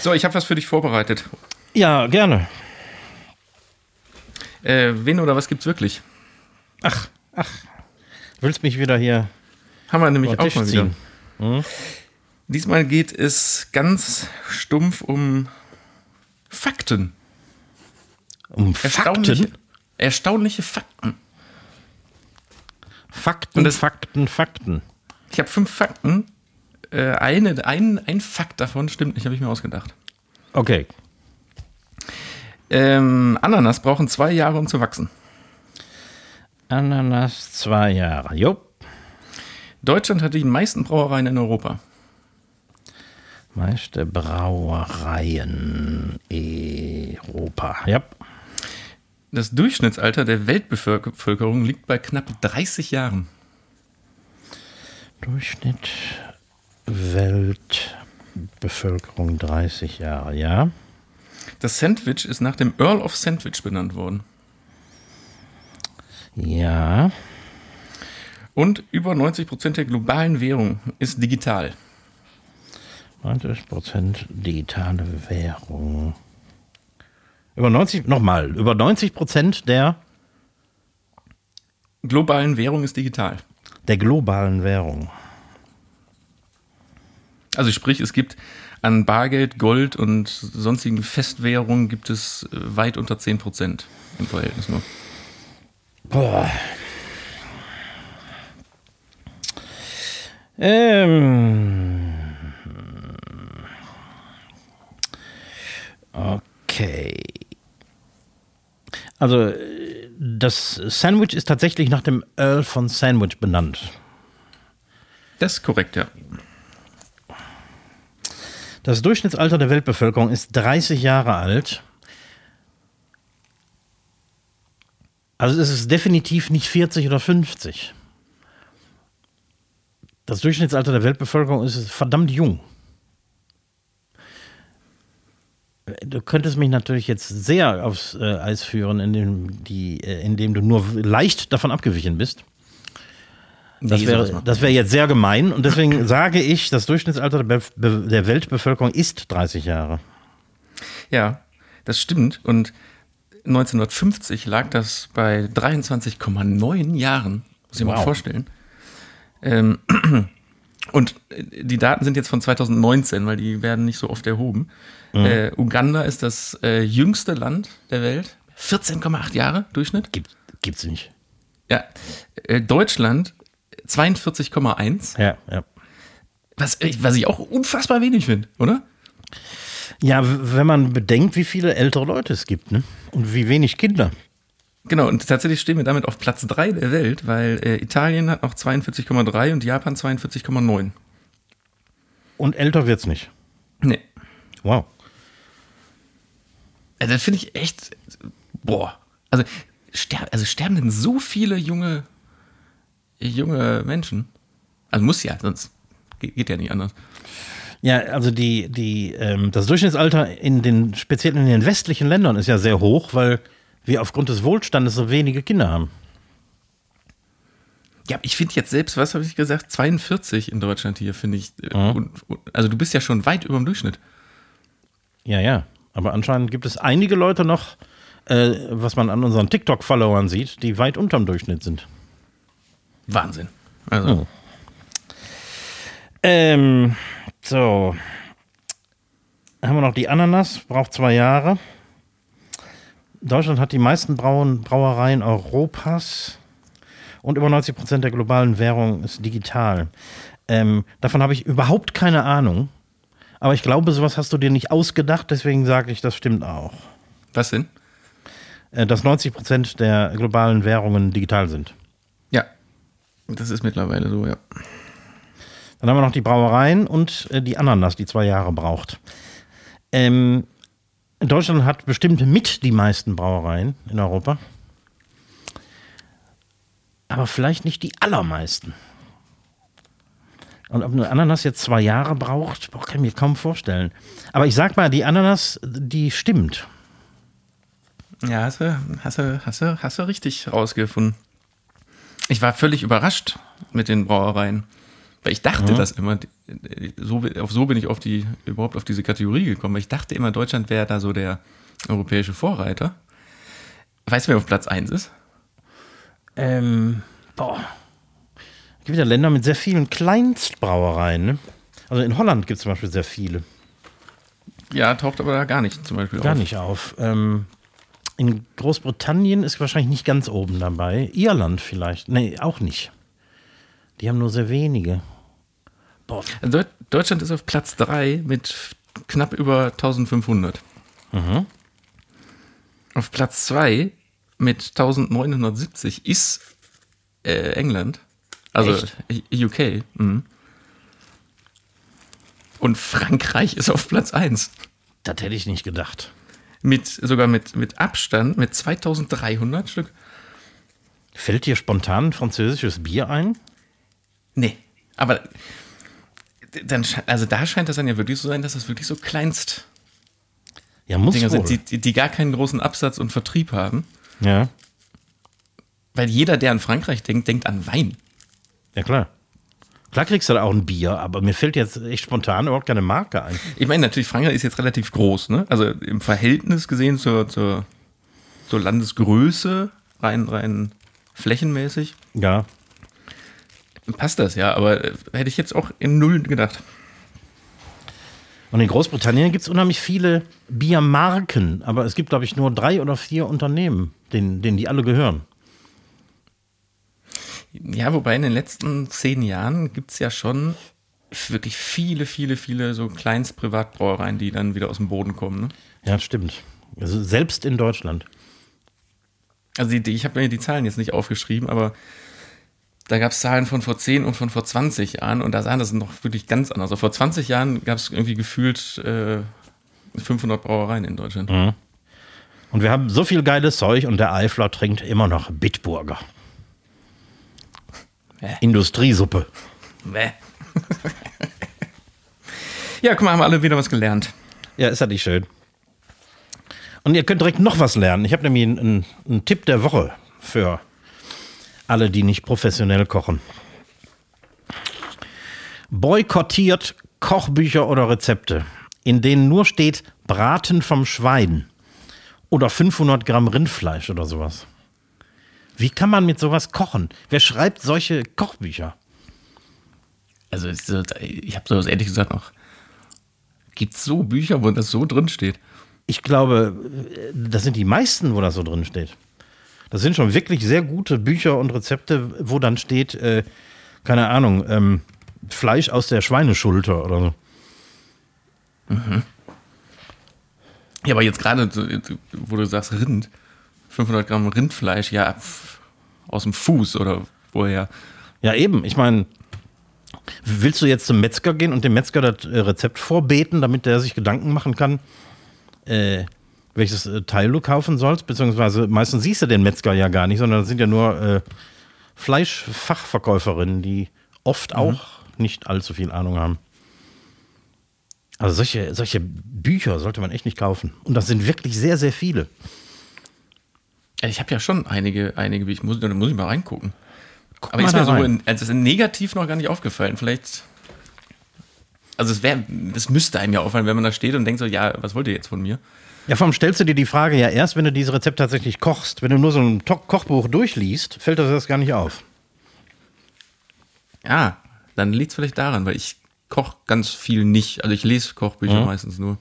So, ich habe was für dich vorbereitet. Ja, gerne. Äh, wen oder was gibt's wirklich? Ach, ach. Willst mich wieder hier Haben wir nämlich auch mal wieder. ziehen? Diesmal geht es ganz stumpf um Fakten. Um Erstaunliche, Fakten? erstaunliche Fakten. Fakten, das- Fakten, Fakten. Ich habe fünf Fakten. Äh, eine, ein, ein Fakt davon stimmt nicht, habe ich mir ausgedacht. Okay. Ähm, Ananas brauchen zwei Jahre, um zu wachsen. Ananas, zwei Jahre. Jo. Deutschland hat die meisten Brauereien in Europa. Meiste Brauereien Europa. Ja. Das Durchschnittsalter der Weltbevölkerung liegt bei knapp 30 Jahren. Durchschnitt Weltbevölkerung 30 Jahre, ja. Das Sandwich ist nach dem Earl of Sandwich benannt worden. Ja. Und über 90% der globalen Währung ist digital. 90% digitale Währung. Über 90, nochmal, über 90% der, Globalen Währung ist digital. der globalen Währung. Also sprich, es gibt an Bargeld, Gold und sonstigen Festwährungen gibt es äh, weit unter 10% im Verhältnis nur. Boah. Ähm. Okay. Also, äh, das Sandwich ist tatsächlich nach dem Earl von Sandwich benannt. Das ist korrekt, ja. Das Durchschnittsalter der Weltbevölkerung ist 30 Jahre alt. Also es ist definitiv nicht 40 oder 50. Das Durchschnittsalter der Weltbevölkerung ist verdammt jung. Du könntest mich natürlich jetzt sehr aufs äh, Eis führen, indem, die, äh, indem du nur leicht davon abgewichen bist. Das wäre, wäre jetzt sehr gemein und deswegen sage ich, das Durchschnittsalter der, Be der Weltbevölkerung ist 30 Jahre. Ja, das stimmt. Und 1950 lag das bei 23,9 Jahren. Muss ich mal Wow. vorstellen. Ähm, und die Daten sind jetzt von 2019, weil die werden nicht so oft erhoben. Äh, Uganda ist das äh, jüngste Land der Welt. 14,8 Jahre Durchschnitt. Gibt, gibt's nicht. Ja. Äh, Deutschland 42,1. Ja, ja. Was, ich- was ich auch unfassbar wenig finde, oder? Ja, wenn man bedenkt, wie viele ältere Leute es gibt, ne? Und wie wenig Kinder. Genau, und tatsächlich stehen wir damit auf Platz 3 der Welt, weil äh, Italien hat noch 42,3 und Japan 42,9. Und älter wird's nicht. Nee. Wow. Also das finde ich echt. Boah. Also, ster also sterben denn so viele junge, junge Menschen? Also muss ja, sonst geht, geht ja nicht anders. Ja, also die, die, ähm, das Durchschnittsalter in den, speziell in den westlichen Ländern ist ja sehr hoch, weil wir aufgrund des Wohlstandes so wenige Kinder haben. Ja, ich finde jetzt selbst, was habe ich gesagt, 42 in Deutschland hier, finde ich. äh, und, also du bist ja schon weit über dem Durchschnitt. Ja, ja. Aber anscheinend gibt es einige Leute noch, äh, was man an unseren TikTok-Followern sieht, die weit unterm Durchschnitt sind. Wahnsinn. Also, Ähm, so. Haben wir noch die Ananas, braucht zwei Jahre. Deutschland hat die meisten Brauen, Brauereien Europas und über 90 Prozent der globalen Währung ist digital. Ähm, davon habe ich überhaupt keine Ahnung. Aber ich glaube, sowas hast du dir nicht ausgedacht, deswegen sage ich, das stimmt auch. was denn? Äh, dass 90 Prozent der globalen Währungen digital sind. Ja, das ist mittlerweile so, ja. Dann haben wir noch die Brauereien und äh, die Ananas, die zwei Jahre braucht. Ähm, Deutschland hat bestimmt mit die meisten Brauereien in Europa. Aber vielleicht nicht die allermeisten. Und ob eine Ananas jetzt zwei Jahre braucht, boah, kann ich mir kaum vorstellen. Aber ich sag mal, die Ananas, die stimmt. Ja, hast du, hast du, hast du, hast du richtig rausgefunden. Ich war völlig überrascht mit den Brauereien. Weil ich dachte das immer, so, auf so bin ich auf die, überhaupt auf diese Kategorie gekommen, weil ich dachte immer, Deutschland wäre da so der europäische Vorreiter. Weißt du, wer auf Platz 1 ist? Ähm, boah. Es gibt ja Länder mit sehr vielen Kleinstbrauereien. Ne? Also in Holland gibt es zum Beispiel sehr viele. Ja, taucht aber da gar nicht zum Beispiel Gar auf. nicht auf. Ähm, in Großbritannien ist wahrscheinlich nicht ganz oben dabei. Irland vielleicht. Nee, auch nicht. Die haben nur sehr wenige. Also Deutschland ist auf Platz 3 mit knapp über 1500. Mhm. Auf Platz 2 mit 1970 ist äh, England. Also Echt? I- UK. Mhm. Und Frankreich ist auf Platz 1. Das hätte ich nicht gedacht. Mit, sogar mit, mit Abstand mit 2300 Stück. Fällt dir spontan ein französisches Bier ein? Nee, aber dann, also da scheint das dann ja wirklich so sein, dass das wirklich so kleinst Ja, muss Dinger wohl. sind, die, die, die gar keinen großen Absatz und Vertrieb haben. ja. Weil jeder, der an Frankreich denkt, denkt an Wein. ja, klar. Klar kriegst du da auch ein Bier, aber mir fällt jetzt echt spontan überhaupt keine Marke ein. Ich meine, natürlich, Frankreich ist jetzt relativ groß, ne? Also im Verhältnis gesehen zur, zur, zur Landesgröße, rein, rein flächenmäßig, Ja. Passt das ja, aber äh, hätte ich jetzt auch in Null gedacht. Und in Großbritannien gibt es unheimlich viele Biermarken, aber es gibt, glaube ich, nur drei oder vier Unternehmen, denen, denen die alle gehören. Ja, wobei in den letzten zehn Jahren gibt es ja schon wirklich viele, viele, viele so Kleinstprivatbrauereien, die dann wieder aus dem Boden kommen. Ne? Ja, stimmt. Also selbst in Deutschland. Also die, die, ich habe mir die Zahlen jetzt nicht aufgeschrieben, aber da gab es Zahlen von vor 10 und von vor 20 Jahren und da sahen das noch wirklich ganz anders. Also vor 20 Jahren gab es irgendwie gefühlt äh, 500 Brauereien in Deutschland. Und wir haben so viel geiles Zeug und der Eifler trinkt immer noch Bitburger. Hä? Industriesuppe. Bäh. ja, guck mal, haben wir alle wieder was gelernt. Ja, ist ja nicht schön. Und ihr könnt direkt noch was lernen. Ich habe nämlich einen, einen Tipp der Woche für alle, die nicht professionell kochen. Boykottiert Kochbücher oder Rezepte, in denen nur steht Braten vom Schwein oder 500 Gramm Rindfleisch oder sowas. Wie kann man mit sowas kochen? Wer schreibt solche Kochbücher? Also ich habe sowas ehrlich gesagt noch. Gibt es so Bücher, wo das so drin steht? Ich glaube, das sind die meisten, wo das so drin steht. Das sind schon wirklich sehr gute Bücher und Rezepte, wo dann steht, äh, keine Ahnung, ähm, Fleisch aus der Schweineschulter oder so. Ja, aber jetzt gerade, wo du sagst Rind, 500 Gramm Rindfleisch, ja, aus dem Fuß oder woher? Ja, eben. Ich meine, willst du jetzt zum Metzger gehen und dem Metzger das äh, Rezept vorbeten, damit der sich Gedanken machen kann, äh, welches äh, Teil du kaufen sollst? Beziehungsweise meistens siehst du den Metzger ja gar nicht, sondern das sind ja nur äh, Fleischfachverkäuferinnen, die oft auch nicht allzu viel Ahnung haben. Also solche, solche Bücher sollte man echt nicht kaufen. Und das sind wirklich sehr, sehr viele. Ja, Ich habe ja schon einige, einige, ich muss, da muss ich mal reingucken. Guck Aber mal ist mir so in, also ist negativ noch gar nicht aufgefallen. Vielleicht. Also es wäre, es müsste einem ja auffallen, wenn man da steht und denkt so, ja, was wollt ihr jetzt von mir? Ja, warum stellst du dir die Frage ja erst, wenn du dieses Rezept tatsächlich kochst? Wenn du nur so ein Kochbuch durchliest, fällt dir das gar nicht auf. Ja, dann liegt es vielleicht daran, weil ich koche ganz viel nicht. Also ich lese Kochbücher meistens nur.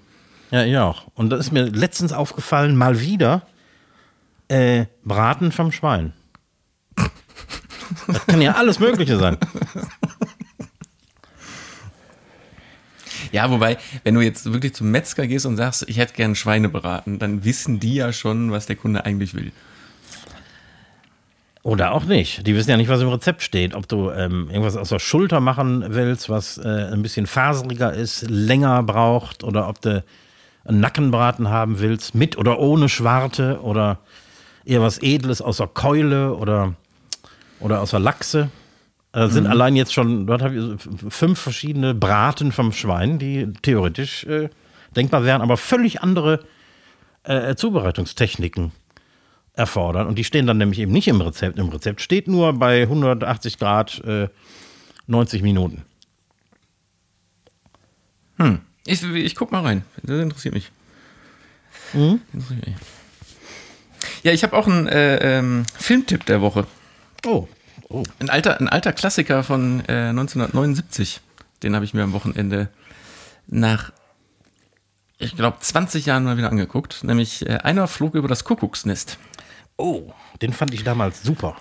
Ja, ich auch. Und das ist mir letztens aufgefallen, mal wieder, äh, Braten vom Schwein. Das kann ja alles Mögliche sein. Ja, wobei, wenn du jetzt wirklich zum Metzger gehst und sagst, ich hätte gern Schweine beraten, dann wissen die ja schon, was der Kunde eigentlich will. Oder auch nicht. Die wissen ja nicht, was im Rezept steht. Ob du ähm, irgendwas aus der Schulter machen willst, was äh, ein bisschen faseriger ist, länger braucht, oder ob du einen Nackenbraten haben willst, mit oder ohne Schwarte, oder eher was Edles aus der Keule oder, oder aus der Lachse. Da sind allein jetzt schon, dort habe ich fünf verschiedene Braten vom Schwein, die theoretisch äh, denkbar wären, aber völlig andere äh, Zubereitungstechniken erfordern. Und die stehen dann nämlich eben nicht im Rezept. Im Rezept steht nur bei 180 Grad äh, 90 Minuten. Ich, ich guck mal rein. Das interessiert mich. Mhm. Ja, ich habe auch einen äh, ähm, Filmtipp der Woche. Oh, oh. Ein alter, ein alter Klassiker von äh, 1979. Den habe ich mir am Wochenende nach, ich glaube, 20 Jahren mal wieder angeguckt. Nämlich äh, Einer flog über das Kuckucksnest. Oh, den fand ich damals super.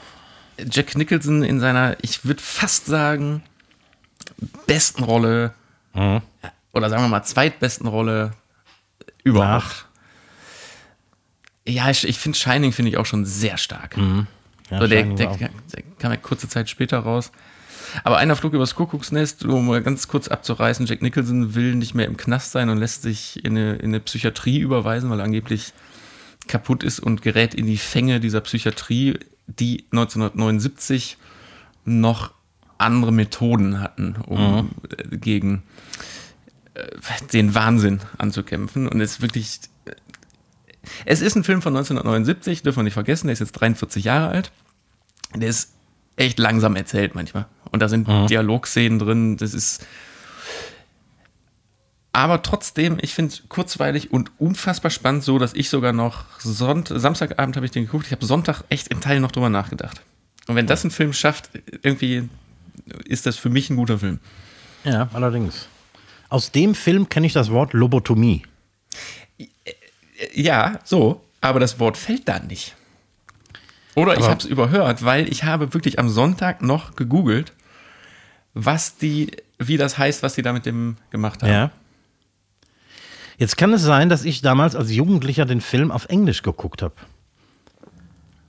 Jack Nicholson in seiner, ich würde fast sagen, besten Rolle oder sagen wir mal zweitbesten Rolle überhaupt. Ja, ich, ich finde Shining finde ich auch schon sehr stark. Ja, so, der, der, der kam ja kurze Zeit später raus. Aber einer flog übers Kuckucksnest, um mal ganz kurz abzureißen, Jack Nicholson will nicht mehr im Knast sein und lässt sich in eine, in eine Psychiatrie überweisen, weil er angeblich kaputt ist und gerät in die Fänge dieser Psychiatrie, die 1979 noch andere Methoden hatten, um äh, gegen äh, den Wahnsinn anzukämpfen. Und es ist wirklich. Äh, Es ist ein Film von 1979, dürfen wir nicht vergessen, der ist jetzt 43 Jahre alt. Der ist echt langsam erzählt manchmal. Und da sind Dialogszenen drin, das ist. Aber trotzdem, ich finde es kurzweilig und unfassbar spannend, so dass ich sogar noch Sonnt Samstagabend habe ich den geguckt. Ich habe Sonntag echt im Teil noch drüber nachgedacht. Und wenn das ein Film schafft, irgendwie ist das für mich ein guter Film. Ja, allerdings. Aus dem Film kenne ich das Wort Lobotomie. Ja, so, aber das Wort fällt da nicht. Oder ich Aber- habe es überhört, weil ich habe wirklich am Sonntag noch gegoogelt, was die, wie das heißt, was die da mit dem gemacht haben. Ja. Jetzt kann es sein, dass ich damals als Jugendlicher den Film auf Englisch geguckt habe.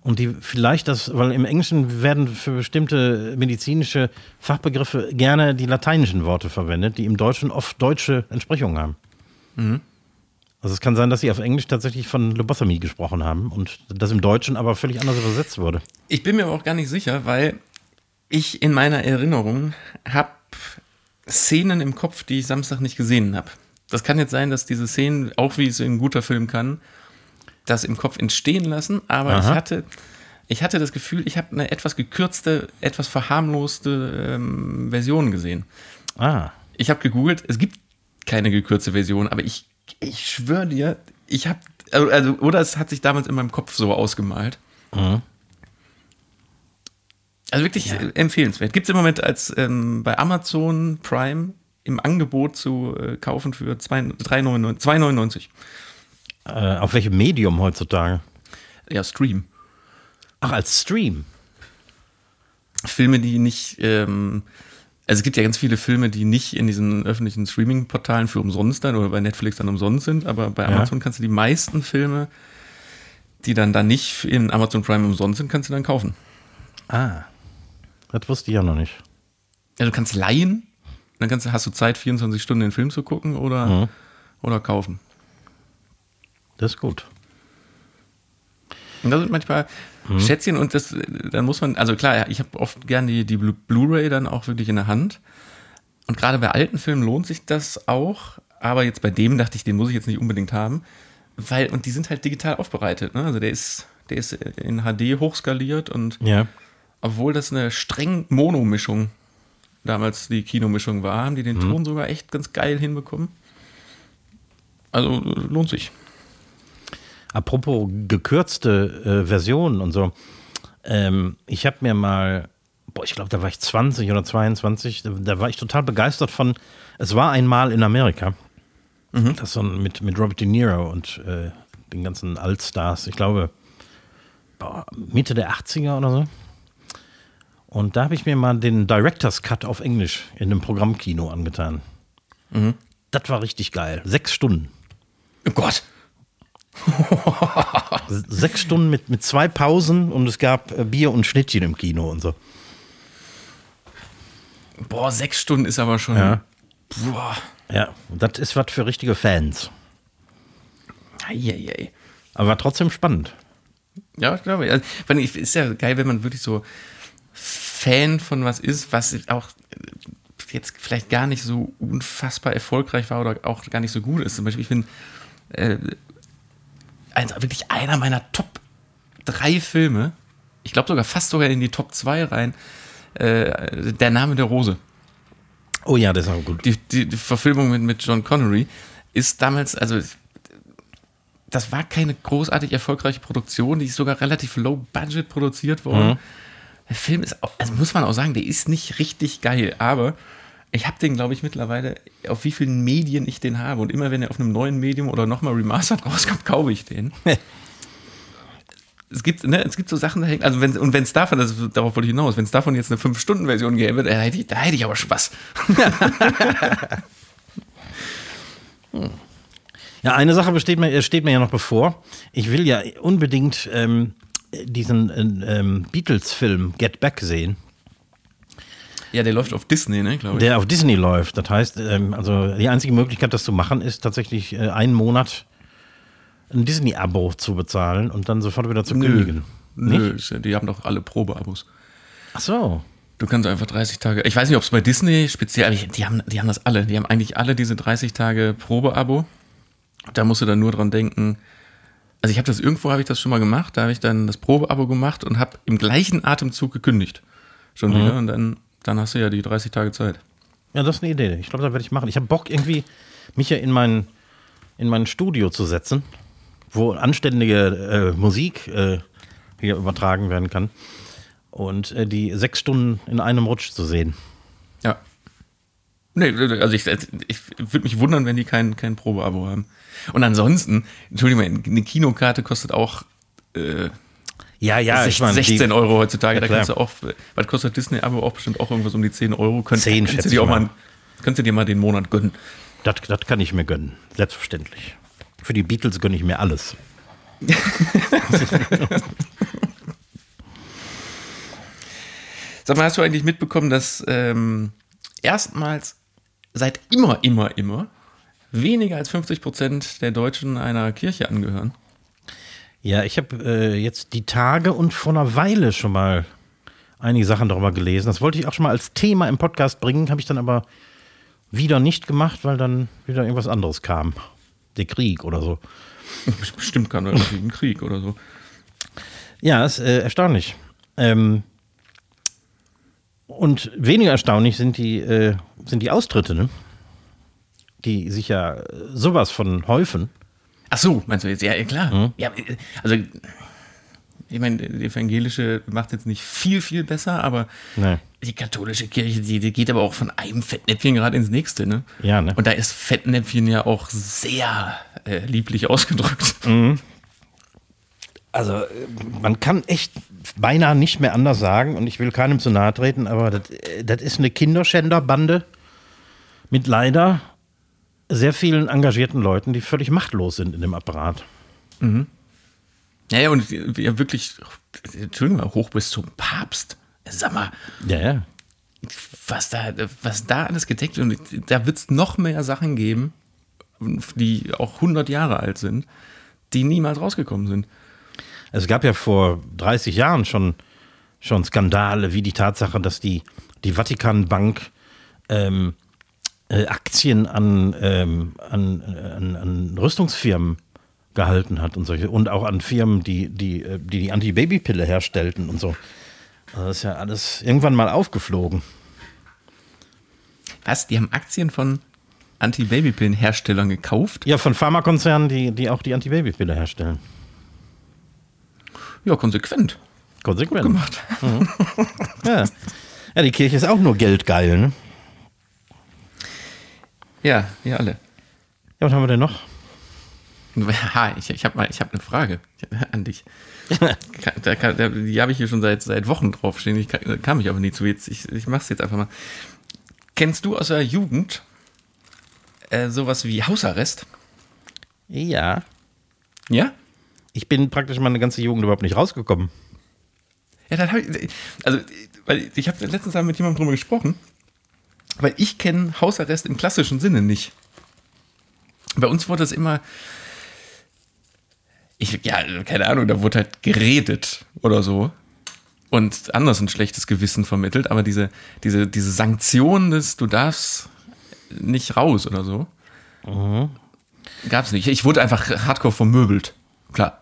Und die vielleicht das, weil im Englischen werden für bestimmte medizinische Fachbegriffe gerne die lateinischen Worte verwendet, die im Deutschen oft deutsche Entsprechungen haben. Also es kann sein, dass sie auf Englisch tatsächlich von Lobotomie gesprochen haben und das im Deutschen aber völlig anders übersetzt wurde. Ich bin mir aber auch gar nicht sicher, weil ich in meiner Erinnerung habe Szenen im Kopf, die ich Samstag nicht gesehen habe. Das kann jetzt sein, dass diese Szenen, auch wie es ein guter Film kann, das im Kopf entstehen lassen, aber ich hatte, ich hatte das Gefühl, ich habe eine etwas gekürzte, etwas verharmloste ähm, Version gesehen. Ah, Ich habe gegoogelt, es gibt keine gekürzte Version, aber ich, ich schwöre dir, ich habe, also, also, oder es hat sich damals in meinem Kopf so ausgemalt. Also wirklich äh, empfehlenswert. Gibt es im Moment als ähm, bei Amazon Prime im Angebot zu äh, kaufen für 2 3,99 2,99. äh, auf welchem Medium heutzutage? Ja, Stream. Ach, als Stream. Filme, die nicht, ähm, also es gibt ja ganz viele Filme, die nicht in diesen öffentlichen Streaming-Portalen für umsonst dann oder bei Netflix dann umsonst sind, aber bei Amazon kannst du die meisten Filme, die dann da nicht in Amazon Prime umsonst sind, kannst du dann kaufen. Ah, das wusste ich ja noch nicht. Ja, du kannst leihen, dann kannst, du- hast du Zeit, 24 Stunden den Film zu gucken oder, oder kaufen. Das ist gut. Und das sind manchmal Schätzchen und das, dann muss man, also klar, ja, ich habe oft gern die, die Blu- Blu-ray dann auch wirklich in der Hand. Und gerade bei alten Filmen lohnt sich das auch. Aber jetzt bei dem dachte ich, den muss ich jetzt nicht unbedingt haben. Weil, und die sind halt digital aufbereitet. Ne? Also der ist, der ist in HD hochskaliert und Ja. obwohl das eine streng Mono-Mischung damals die Kinomischung war, haben die den Ton sogar echt ganz geil hinbekommen. Also lohnt sich. Apropos gekürzte äh, Versionen und so. Ähm, ich habe mir mal, boah, ich glaube, da war ich 20 oder 22, da, da, war ich total begeistert von, es war einmal in Amerika. Das so mit, mit Robert De Niro und äh, den ganzen Altstars. Ich glaube, boah, Mitte der 80er oder so. Und da habe ich mir mal den Director's Cut auf Englisch in einem Programmkino angetan. Das war richtig geil. Sechs Stunden. Oh Gott! Sechs Stunden mit, mit zwei Pausen und es gab äh, Bier und Schnittchen im Kino und so. Boah, sechs Stunden ist aber schon. Ja. Boah. Ja, das ist was für richtige Fans. Eieiei. Aber war trotzdem spannend. Ja, ich glaube. Also, vor allem, ist ja geil, wenn man wirklich so Fan von was ist, was auch jetzt vielleicht gar nicht so unfassbar erfolgreich war oder auch gar nicht so gut ist. Zum Beispiel, ich bin äh, also wirklich einer meiner Top drei Filme, ich glaube sogar fast sogar in die Top 2 rein, äh, Der Name der Rose. Oh ja, das ist auch gut. Die, die, die Verfilmung mit, mit John Connery ist damals, also das war keine großartig erfolgreiche Produktion, die ist sogar relativ low budget produziert worden. Der Film ist, auch, also muss man auch sagen, der ist nicht richtig geil, aber ich habe den, glaube ich, mittlerweile, auf wie vielen Medien ich den habe. Und immer wenn er auf einem neuen Medium oder nochmal remastered rauskommt, kaufe ich den. es gibt, ne, es gibt so Sachen, also wenn, und wenn es davon, also darauf wollte ich hinaus, wenn es davon jetzt eine 5-Stunden-Version gäbe, da hätte, ich, da hätte ich aber Spaß. Ja, eine Sache besteht mir, steht mir ja noch bevor. Ich will ja unbedingt ähm, diesen äh, ähm, Beatles-Film Get Back sehen, Ja, der läuft auf Disney, ne, glaube ich. der auf Disney läuft. Das heißt, ähm, also die einzige Möglichkeit, das zu machen, ist tatsächlich äh, einen Monat ein Disney-Abo zu bezahlen und dann sofort wieder zu kündigen. Nö, ja- die haben doch alle Probeabos. Ach so. Du kannst einfach 30 Tage. Ich weiß nicht, ob es bei Disney speziell, die haben, die haben das alle. Die haben eigentlich alle diese 30 Tage Probeabo. Da musst du dann nur dran denken. Also ich habe das irgendwo habe ich das schon mal gemacht. Da habe ich dann das Probeabo gemacht und habe im gleichen Atemzug gekündigt. Schon wieder. Und dann, dann hast du ja die 30 Tage Zeit. Ja, das ist eine Idee. Ich glaube, das werde ich machen. Ich habe Bock, irgendwie mich ja in mein, in mein Studio zu setzen, wo anständige äh, Musik äh, hier übertragen werden kann. Und äh, die sechs Stunden in einem Rutsch zu sehen. Ja. Nee, also ich, ich würde mich wundern, wenn die kein, kein Probeabo haben. Und ansonsten, Entschuldigung, eine Kinokarte kostet auch Ja, ja, 16, 16 Euro heutzutage. Ja, da kannst du auch, was kostet Disney-Abo? Auch bestimmt auch irgendwas um die 10 Euro. Könnt, 10 kannst du dir ich auch mal. mal, kannst du dir mal den Monat gönnen. Das, das kann ich mir gönnen. Selbstverständlich. Für die Beatles gönne ich mir alles. Sag mal, hast du eigentlich mitbekommen, dass ähm, erstmals seit immer, immer, immer weniger als 50 Prozent der Deutschen einer Kirche angehören? Ja, ich habe äh, jetzt die Tage und vor einer Weile schon mal einige Sachen darüber gelesen. Das wollte ich auch schon mal als Thema im Podcast bringen, habe ich dann aber wieder nicht gemacht, weil dann wieder irgendwas anderes kam. Der Krieg oder so. Bestimmt kann irgendwie ein Krieg oder so. Ja, ist äh, erstaunlich. Ähm, und weniger erstaunlich sind die, äh, sind die Austritte, ne? die sich ja sowas von häufen. Ach so, meinst du jetzt? Ja, ja, klar. Ja, äh, also, ich meine, die evangelische macht jetzt nicht viel, viel besser, aber Nee. die katholische Kirche, die, die geht aber auch von einem Fettnäpfchen gerade ins nächste, ne? Ja, ne? Und da ist Fettnäpfchen ja auch sehr äh, lieblich ausgedrückt. Also, äh, man kann echt beinahe nicht mehr anders sagen, und ich will keinem zu nahe treten, aber das, äh, das ist eine Kinderschänderbande mit leider sehr vielen engagierten Leuten, die völlig machtlos sind in dem Apparat. Ja, ja, und ja, wirklich, Entschuldigung, hoch bis zum Papst. Sag mal, Ja, ja. was da, was da alles gedeckt wird. Und da wird es noch mehr Sachen geben, die auch 100 Jahre alt sind, die niemals rausgekommen sind. Es gab ja vor 30 Jahren schon, schon Skandale, wie die Tatsache, dass die, die Vatikanbank ähm, äh, Aktien an, ähm, an, an, an Rüstungsfirmen gehalten hat und solche und auch an Firmen, die die, äh, die, die Antibabypille herstellten und so. Das ist ja alles irgendwann mal aufgeflogen. Was? Die haben Aktien von Anti-Babypillen-Herstellern gekauft? Ja, von Pharmakonzernen, die, die auch die Antibabypille herstellen. Ja, konsequent Konsequent. gemacht. Ja. ja, die Kirche ist auch nur geldgeil, ne? Ja, wir alle. Ja, was haben wir denn noch? Ha, ich, ich habe mal, ich habe eine Frage an dich. Da, da, die habe ich hier schon seit, seit Wochen draufstehen. Ich kann, kam ich aber nie zu. Jetzt, ich ich mache es jetzt einfach mal. Kennst du aus der Jugend äh, sowas wie Hausarrest? Ja. Ja? Ich bin praktisch meine ganze Jugend überhaupt nicht rausgekommen. Ja, dann habe ich, also, weil ich habe letztens mal mit jemandem drüber gesprochen, weil ich kenne Hausarrest im klassischen Sinne nicht. Bei uns wurde es immer, ich, ja, keine Ahnung, da wurde halt geredet oder so und anders ein schlechtes Gewissen vermittelt, aber diese, diese, diese Sanktion des, du darfst nicht raus oder so, gab es nicht. Ich wurde einfach hardcore vermöbelt, klar.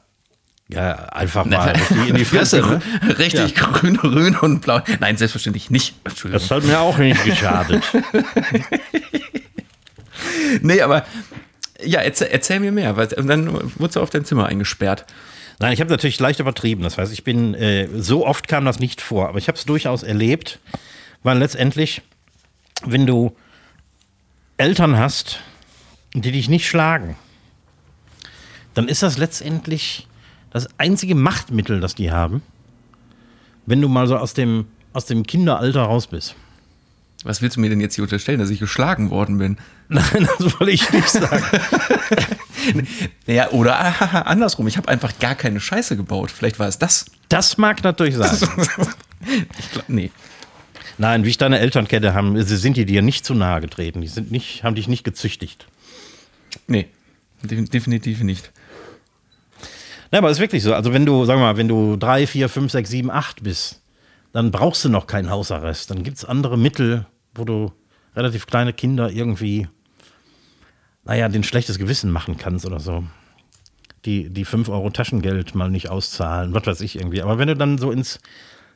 Ja, einfach mal richtig in die Fresse, ne? Richtig grün, grün und blau. Nein, selbstverständlich nicht. Entschuldigung. Das hat mir auch nicht geschadet. Nee, aber ja, erzähl, erzähl mir mehr. Weil, und dann wurdest du auf dein Zimmer eingesperrt. Nein, ich habe natürlich leicht übertrieben. Das heißt, ich bin, äh, so oft kam das nicht vor, aber ich habe es durchaus erlebt, weil letztendlich, wenn du Eltern hast, die dich nicht schlagen, dann ist das letztendlich das einzige Machtmittel, das die haben, wenn du mal so aus dem, aus dem Kinderalter raus bist. Was willst du mir denn jetzt hier unterstellen, dass ich geschlagen worden bin? Nein, das wollte ich nicht sagen. Ja, oder andersrum. Ich habe einfach gar keine Scheiße gebaut. Vielleicht war es das. Das mag natürlich sein. Ich glaub, nee. Nein, wie ich deine Eltern kenne, haben, sie sind die dir nicht zu nahe getreten. Die sind nicht, haben dich nicht gezüchtigt. Nee. De definitiv nicht. Ja, aber ist wirklich so. Also wenn du, wir mal, wenn du drei, vier, fünf, sechs, sieben, acht bist, dann brauchst du noch keinen Hausarrest. Dann gibt es andere Mittel, wo du relativ kleine Kinder irgendwie, naja, den schlechtes Gewissen machen kannst oder so. Die, die 5 Euro Taschengeld mal nicht auszahlen, was weiß ich irgendwie. Aber wenn du dann so ins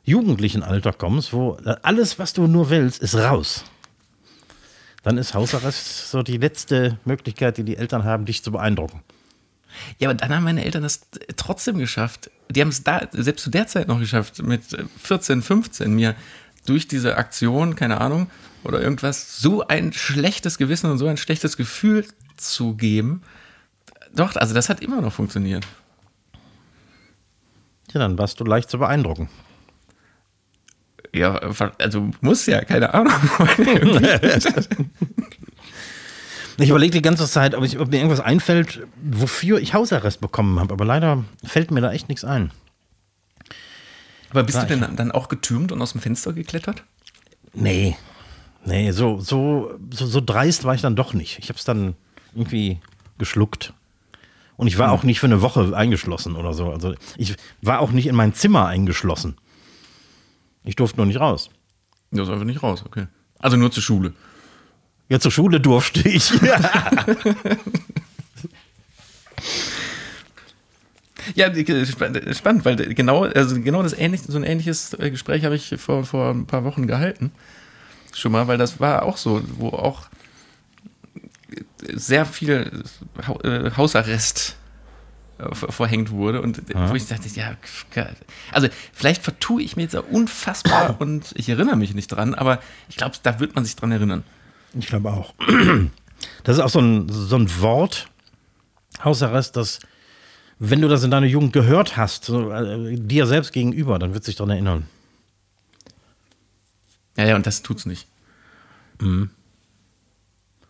jugendlichen Alter kommst, wo alles, was du nur willst, ist raus, dann ist Hausarrest so die letzte Möglichkeit, die die Eltern haben, dich zu beeindrucken. Ja, aber dann haben meine Eltern das trotzdem geschafft. Die haben es da, selbst zu der Zeit noch geschafft, mit 14, 15 mir durch diese Aktion, keine Ahnung, oder irgendwas, so ein schlechtes Gewissen und so ein schlechtes Gefühl zu geben. Doch, also das hat immer noch funktioniert. Ja, dann warst du leicht zu beeindrucken. Ja, also muss ja, keine Ahnung. Ich überlege die ganze Zeit, ob, ich, ob mir irgendwas einfällt, wofür ich Hausarrest bekommen habe. Aber leider fällt mir da echt nichts ein. Aber bist du denn dann auch getürmt und aus dem Fenster geklettert? Nee. Nee, so, so, so, so dreist war ich dann doch nicht. Ich habe es dann irgendwie geschluckt. Und ich war auch nicht für eine Woche eingeschlossen oder so. Also ich war auch nicht in mein Zimmer eingeschlossen. Ich durfte nur nicht raus. Du ist einfach nicht raus, okay. Also nur zur Schule. Ja, zur Schule durfte ich. Ja, spann- spannend, weil genau, also genau das ähnliche, so ein ähnliches äh, Gespräch habe ich vor, vor ein paar Wochen gehalten. Schon mal, weil das war auch so, wo auch sehr viel äh, Hausarrest äh, verhängt wurde und äh, wo ich dachte, ja, also vielleicht vertue ich mir jetzt unfassbar und ich erinnere mich nicht dran, aber ich glaube, da wird man sich dran erinnern. Ich glaube auch. Das ist auch so ein, so ein Wort, Hausarrest, das, wenn du das in deiner Jugend gehört hast, so, äh, dir selbst gegenüber, dann wird sich daran erinnern. Ja, ja, und das tut's nicht.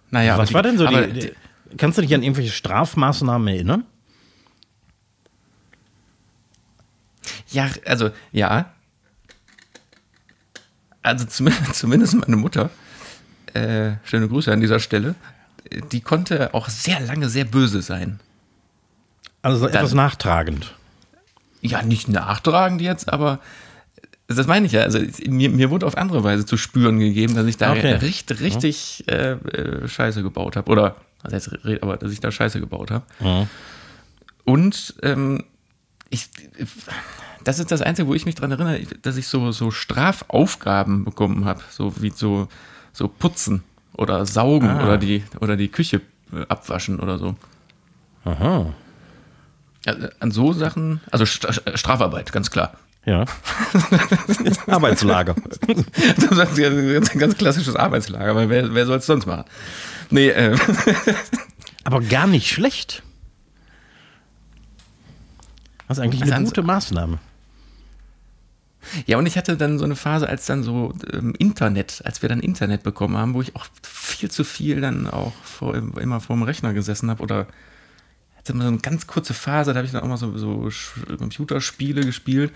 Naja, Mhm. Was aber war denn so die, die. Kannst du dich an irgendwelche Strafmaßnahmen erinnern? Ja, also, ja. Also zumindest, zumindest meine Mutter, äh, schöne Grüße an dieser Stelle, die konnte auch sehr lange sehr böse sein. Also so Dann- etwas nachtragend. Ja, nicht nachtragend jetzt, aber das meine ich ja. Also mir, mir wurde auf andere Weise zu spüren gegeben, dass ich da Okay. richtig, richtig äh, äh, Scheiße gebaut habe. Oder, also jetzt red, aber dass ich da Scheiße gebaut habe. Und ähm, ich, Das ist das Einzige, wo ich mich dran erinnere, dass ich so, so Strafaufgaben bekommen habe. So wie so, so putzen oder saugen Ah. oder, die, oder die Küche äh, abwaschen oder so. Aha. Ja, an so Sachen, also St Strafarbeit, ganz klar. Ja. Arbeitslager. Das ist ja ein ganz klassisches Arbeitslager, weil wer, wer soll es sonst machen? Nee, äh, Aber gar nicht schlecht. Das ist eigentlich Also eine ans- gute Maßnahme. Ja, und ich hatte dann so eine Phase, als dann so ähm, Internet, als wir dann Internet bekommen haben, wo ich auch viel zu viel dann auch vor, immer vor dem Rechner gesessen habe oder hatte mal so eine ganz kurze Phase, da habe ich dann auch mal so, so Computerspiele gespielt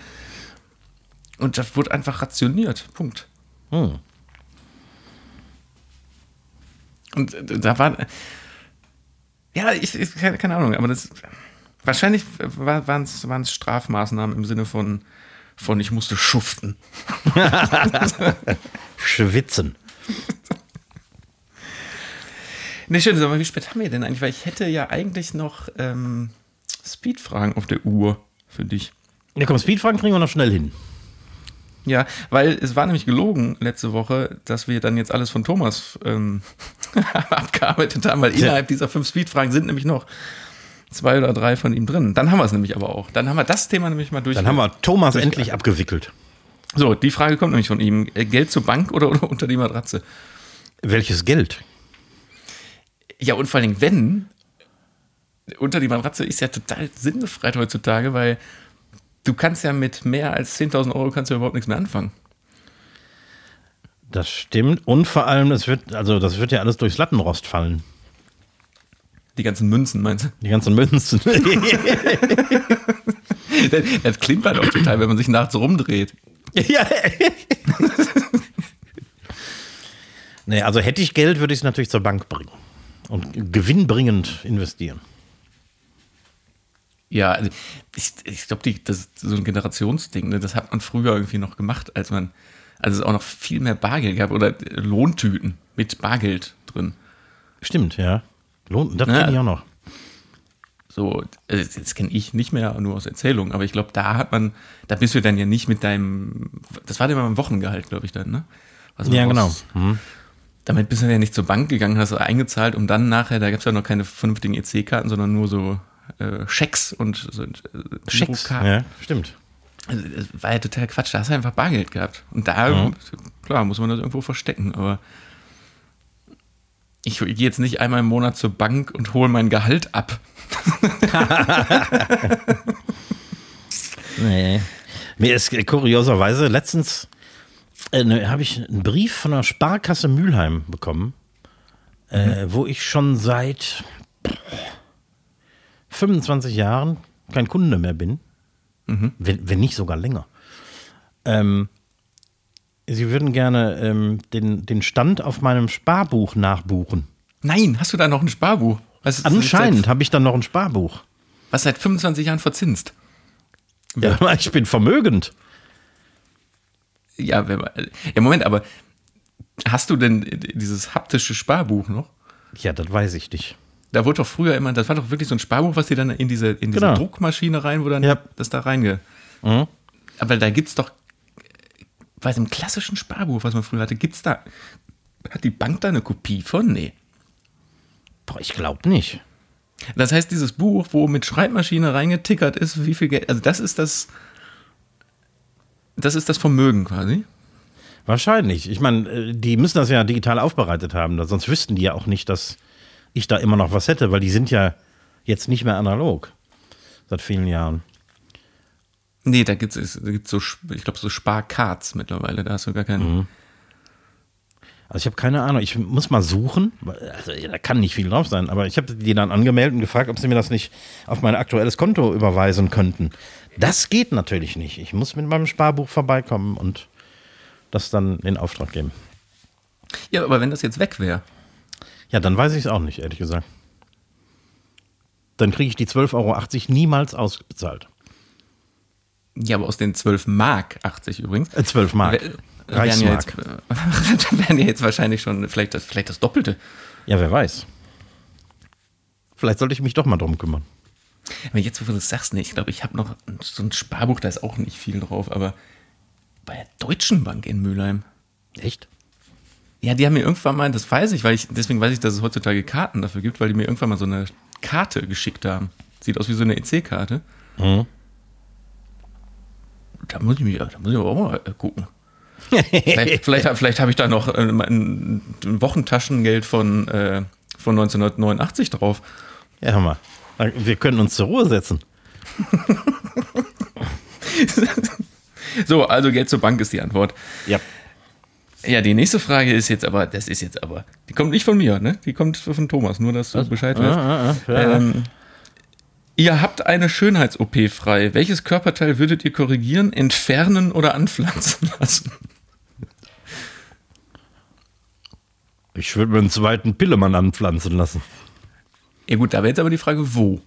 und das wurde einfach rationiert. Punkt. Hm. Und äh, da war, ja, ich, ich keine, keine Ahnung, aber das, wahrscheinlich waren es Strafmaßnahmen im Sinne von, von ich musste schuften. Schwitzen. Nee, schön, aber wie spät haben wir denn eigentlich? Weil ich hätte ja eigentlich noch ähm, Speedfragen auf der Uhr für dich. Ja, komm, Speedfragen kriegen wir noch schnell hin. Ja, weil es war nämlich gelogen letzte Woche, dass wir dann jetzt alles von Thomas ähm, abgearbeitet haben, weil innerhalb dieser fünf Speedfragen sind nämlich noch zwei oder drei von ihm drin. Dann haben wir es nämlich aber auch. Dann haben wir das Thema nämlich mal durch. Dann haben wir Thomas endlich abgewickelt. So, die Frage kommt nämlich von ihm. Äh, Geld zur Bank oder, oder unter die Matratze? Welches Geld? Ja, und vor Dingen, wenn, unter die Matratze ist ja total sinnbefreit heutzutage, weil du kannst ja mit mehr als 10.000 Euro kannst du überhaupt nichts mehr anfangen. Das stimmt. Und vor allem, das wird, also das wird ja alles durchs Lattenrost fallen. Die ganzen Münzen, meinst du? Die ganzen Münzen. Das, das klimpert auch total, wenn man sich nachts rumdreht. ja. nee, also hätte ich Geld, würde ich es natürlich zur Bank bringen. Und gewinnbringend investieren. Ja, also ich, ich glaube, das ist so ein Generationsding. Ne? Das hat man früher irgendwie noch gemacht, als man, als es auch noch viel mehr Bargeld gab oder Lohntüten mit Bargeld drin. Stimmt, ja. Lohnt, das Ja. kenne ich auch noch. So, äh, das kenne ich nicht mehr, nur aus Erzählungen, aber ich glaube, da hat man, da bist du dann ja nicht mit deinem, das war ja immer ein Wochengehalt, glaube ich, dann, ne? Man Ja, genau. aus- Damit bist du ja nicht zur Bank gegangen, hast du eingezahlt, um dann nachher, da gab es ja noch keine vernünftigen EC-Karten, sondern nur so äh, Schecks und so äh. Girokarten. Ja, stimmt. Also, das war ja total Quatsch, da hast du einfach Bargeld gehabt. Und da, klar, muss man das irgendwo verstecken, aber ich gehe jetzt nicht einmal im Monat zur Bank und hole mein Gehalt ab. Nee. Mir ist kurioserweise letztens äh, ne, habe ich einen Brief von der Sparkasse Mülheim bekommen, äh, wo ich schon seit pff, 25 Jahren kein Kunde mehr bin. Wenn, wenn nicht sogar länger. Ähm, sie würden gerne ähm, den, den Stand auf meinem Sparbuch nachbuchen. Nein, hast du da noch ein Sparbuch? Was, Anscheinend habe ich dann noch ein Sparbuch. Was seit 25 Jahren verzinst. Ja, ich bin vermögend. Ja, ja, Moment, aber hast du denn dieses haptische Sparbuch noch? Ja, das weiß ich nicht. Da wurde doch früher immer, das war doch wirklich so ein Sparbuch, was dir dann in diese, in diese Genau. Druckmaschine rein, wo dann Ja. das da reinge. Mhm. Aber da gibt's doch, bei dem klassischen Sparbuch, was man früher hatte, gibt's da, hat die Bank da eine Kopie von? Nee. Boah, ich glaube nicht. Das heißt, dieses Buch, wo mit Schreibmaschine reingetickert ist, wie viel Geld, also das ist das, das ist das Vermögen quasi. Wahrscheinlich. Ich meine, äh, die müssen das ja digital aufbereitet haben, sonst wüssten die ja auch nicht, dass ich da immer noch was hätte, weil die sind ja jetzt nicht mehr analog. Seit vielen Jahren. Nee, da gibt's, es- gibt's so, ich glaube, so Sparcards mittlerweile, da hast du gar keinen. Also ich habe keine Ahnung, ich muss mal suchen. Also da kann nicht viel drauf sein, aber ich habe die dann angemeldet und gefragt, ob sie mir das nicht auf mein aktuelles Konto überweisen könnten. Das geht natürlich nicht. Ich muss mit meinem Sparbuch vorbeikommen und das dann in Auftrag geben. Ja, aber wenn das jetzt weg wäre, Ja, dann weiß ich es auch nicht, ehrlich gesagt. Dann kriege ich die 12,80 Euro niemals ausbezahlt. Ja, aber aus den 12 Mark 80 übrigens, Äh, 12 Mark. wär- wären ja, jetzt, Reichsmark. äh, wären ja jetzt wahrscheinlich schon vielleicht das, vielleicht das Doppelte. Ja, wer weiß. Vielleicht sollte ich mich doch mal drum kümmern. Aber jetzt, wo du das sagst, ne, ich glaube, ich habe noch so ein Sparbuch, da ist auch nicht viel drauf, aber bei der Deutschen Bank in Mülheim. Echt? Ja, die haben mir irgendwann mal, das weiß ich, weil ich, deswegen weiß ich, dass es heutzutage Karten dafür gibt, weil die mir irgendwann mal so eine Karte geschickt haben. Sieht aus wie so eine EC-Karte. Mhm. Da muss ich mich, da muss ich aber auch mal äh, gucken. vielleicht vielleicht, vielleicht habe ich da noch äh, ein, ein Wochentaschengeld von, äh, von 1989 drauf. Ja, hör mal. Wir können uns zur Ruhe setzen. so, also Geld zur Bank ist die Antwort. Ja. Ja, die nächste Frage ist jetzt aber, das ist jetzt aber, die kommt nicht von mir, ne? Die kommt von Thomas, nur dass du Bescheid weißt. Ah, ah, ja. Ähm, ihr habt eine Schönheits-OP frei. Welches Körperteil würdet ihr korrigieren, entfernen oder anpflanzen lassen? Ich würde mir einen zweiten Pillemann anpflanzen lassen. Ja gut, da wäre jetzt aber die Frage, wo?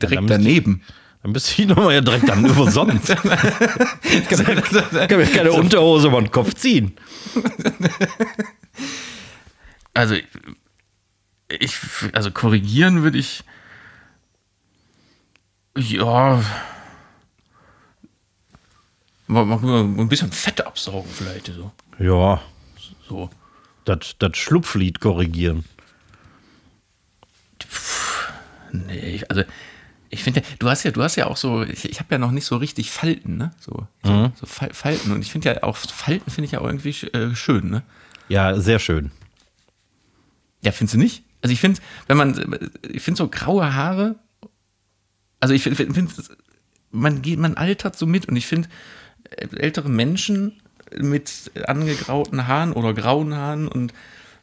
Direkt ich- daneben. Dann müsste ich nochmal ja direkt an, wo sonst. Ich kann mir keine Unterhose über den Kopf ziehen. Also, ich, also korrigieren würde ich, ja, mal, mal ein bisschen Fett absaugen vielleicht, so. Ja, so. das, das Schlupflied korrigieren. Nee, ich- also ich finde, du hast ja, du hast ja auch so, ich, ich habe ja noch nicht so richtig Falten, ne? So, so, so Fal- Falten. Und ich finde ja auch, Falten finde ich ja auch irgendwie äh, schön, ne? Ja, sehr schön. Ja, findest du nicht? Also ich finde, wenn man, ich finde so graue Haare, also ich finde, find, man geht, man altert so mit und ich finde, äh, ältere Menschen mit angegrauten Haaren oder grauen Haaren und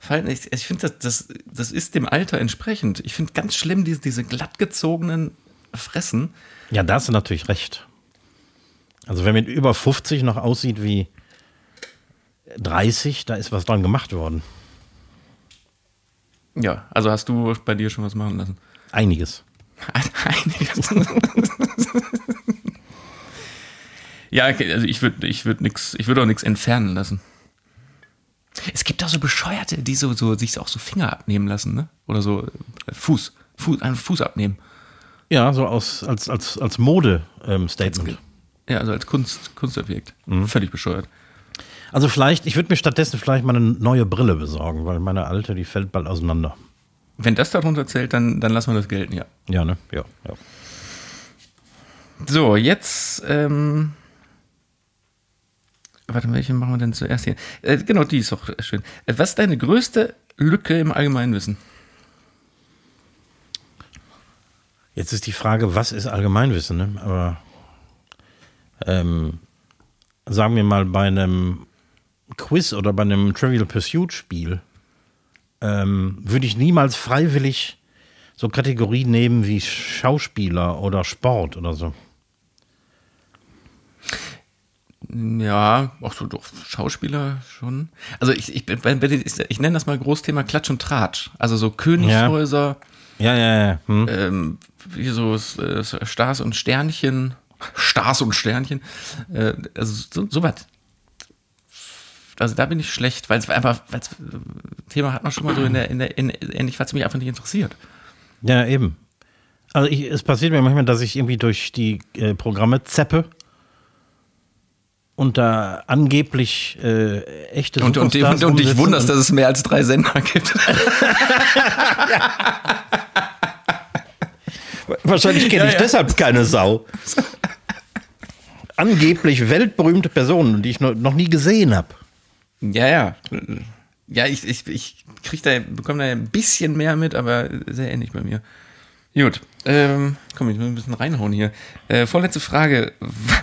Falten, ich, ich finde, das, das, das ist dem Alter entsprechend. Ich finde ganz schlimm diese, diese glattgezogenen Fressen. Ja, da hast du natürlich recht. Also wenn man über 50 noch aussieht wie 30, da ist was dran gemacht worden. Ja, also hast du bei dir schon was machen lassen? Einiges. Einiges. ja, okay, also ich würde ich würd nix, ich würde auch nichts entfernen lassen. Es gibt auch so Bescheuerte, die so, so sich auch so Finger abnehmen lassen, ne? Oder so äh, Fuß, Fuß, einen Fuß abnehmen. Ja, so aus, als, als, als Mode-Statement. Ja, also als Kunst, Kunstobjekt. Völlig bescheuert. Also vielleicht, ich würde mir stattdessen vielleicht mal eine neue Brille besorgen, weil meine alte, die fällt bald auseinander. Wenn das darunter zählt, dann, dann lassen wir das gelten, ja. Ja, ne? Ja, ja. So, jetzt, ähm, warte, welche machen wir denn zuerst hier? Äh, genau, die ist doch schön. Äh, was ist deine größte Lücke im Allgemeinwissen? Jetzt ist die Frage, was ist Allgemeinwissen? Ne? Aber ähm, sagen wir mal bei einem Quiz oder bei einem Trivial Pursuit Spiel ähm, würde ich niemals freiwillig so Kategorien nehmen wie Schauspieler oder Sport oder so. Ja, auch so doch Schauspieler schon. Also ich, ich, ich, ich nenne das mal Großthema Klatsch und Tratsch. Also so Königshäuser, Ja, ja, ja. Hm. ähm, wie so äh, Stars und Sternchen, Stars und Sternchen, äh, also so, so was. Also da bin ich schlecht, weil es einfach, weil Thema hat man schon mal so in der, in der, in, ähnlich, was mich einfach nicht interessiert. Ja, eben. Also ich, es passiert mir manchmal, dass ich irgendwie durch die äh, Programme zeppe und da angeblich äh, echte Und, und, und, und dich wunderst, dass es mehr als drei Sender gibt. Wahrscheinlich kenne Ja, ich ja. deshalb keine Sau. Angeblich weltberühmte Personen, die ich noch nie gesehen habe. Ja, ja. Ja, ich, ich, ich krieg da, bekomme da ein bisschen mehr mit, aber sehr ähnlich bei mir. Gut, ähm, komm, ich muss ein bisschen reinhauen hier. Äh, vorletzte Frage.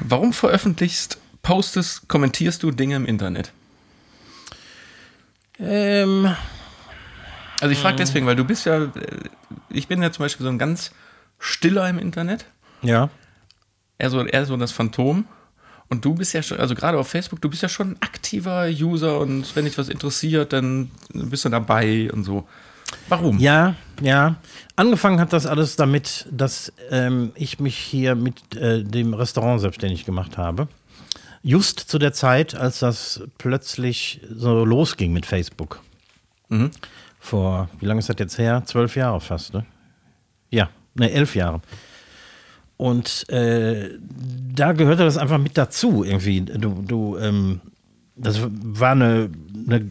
Warum veröffentlichst, postest, kommentierst du Dinge im Internet? Ähm, Also ich frage deswegen, weil du bist ja, äh, ich bin ja zum Beispiel so ein ganz stiller im Internet. ja. eher so, eher so das Phantom. Und du bist ja schon, also gerade auf Facebook, du bist ja schon ein aktiver User und wenn dich was interessiert, dann bist du dabei und so. Warum? Ja, ja. Angefangen hat das alles damit, dass ähm, ich mich hier mit äh, dem Restaurant selbstständig gemacht habe. Just zu der Zeit, als das plötzlich so losging mit Facebook. Vor, wie lange ist das jetzt her? Zwölf Jahre fast, ne? Ja, ne, elf Jahre. Und äh, da gehörte das einfach mit dazu, irgendwie. Du, du, ähm, das war eine, eine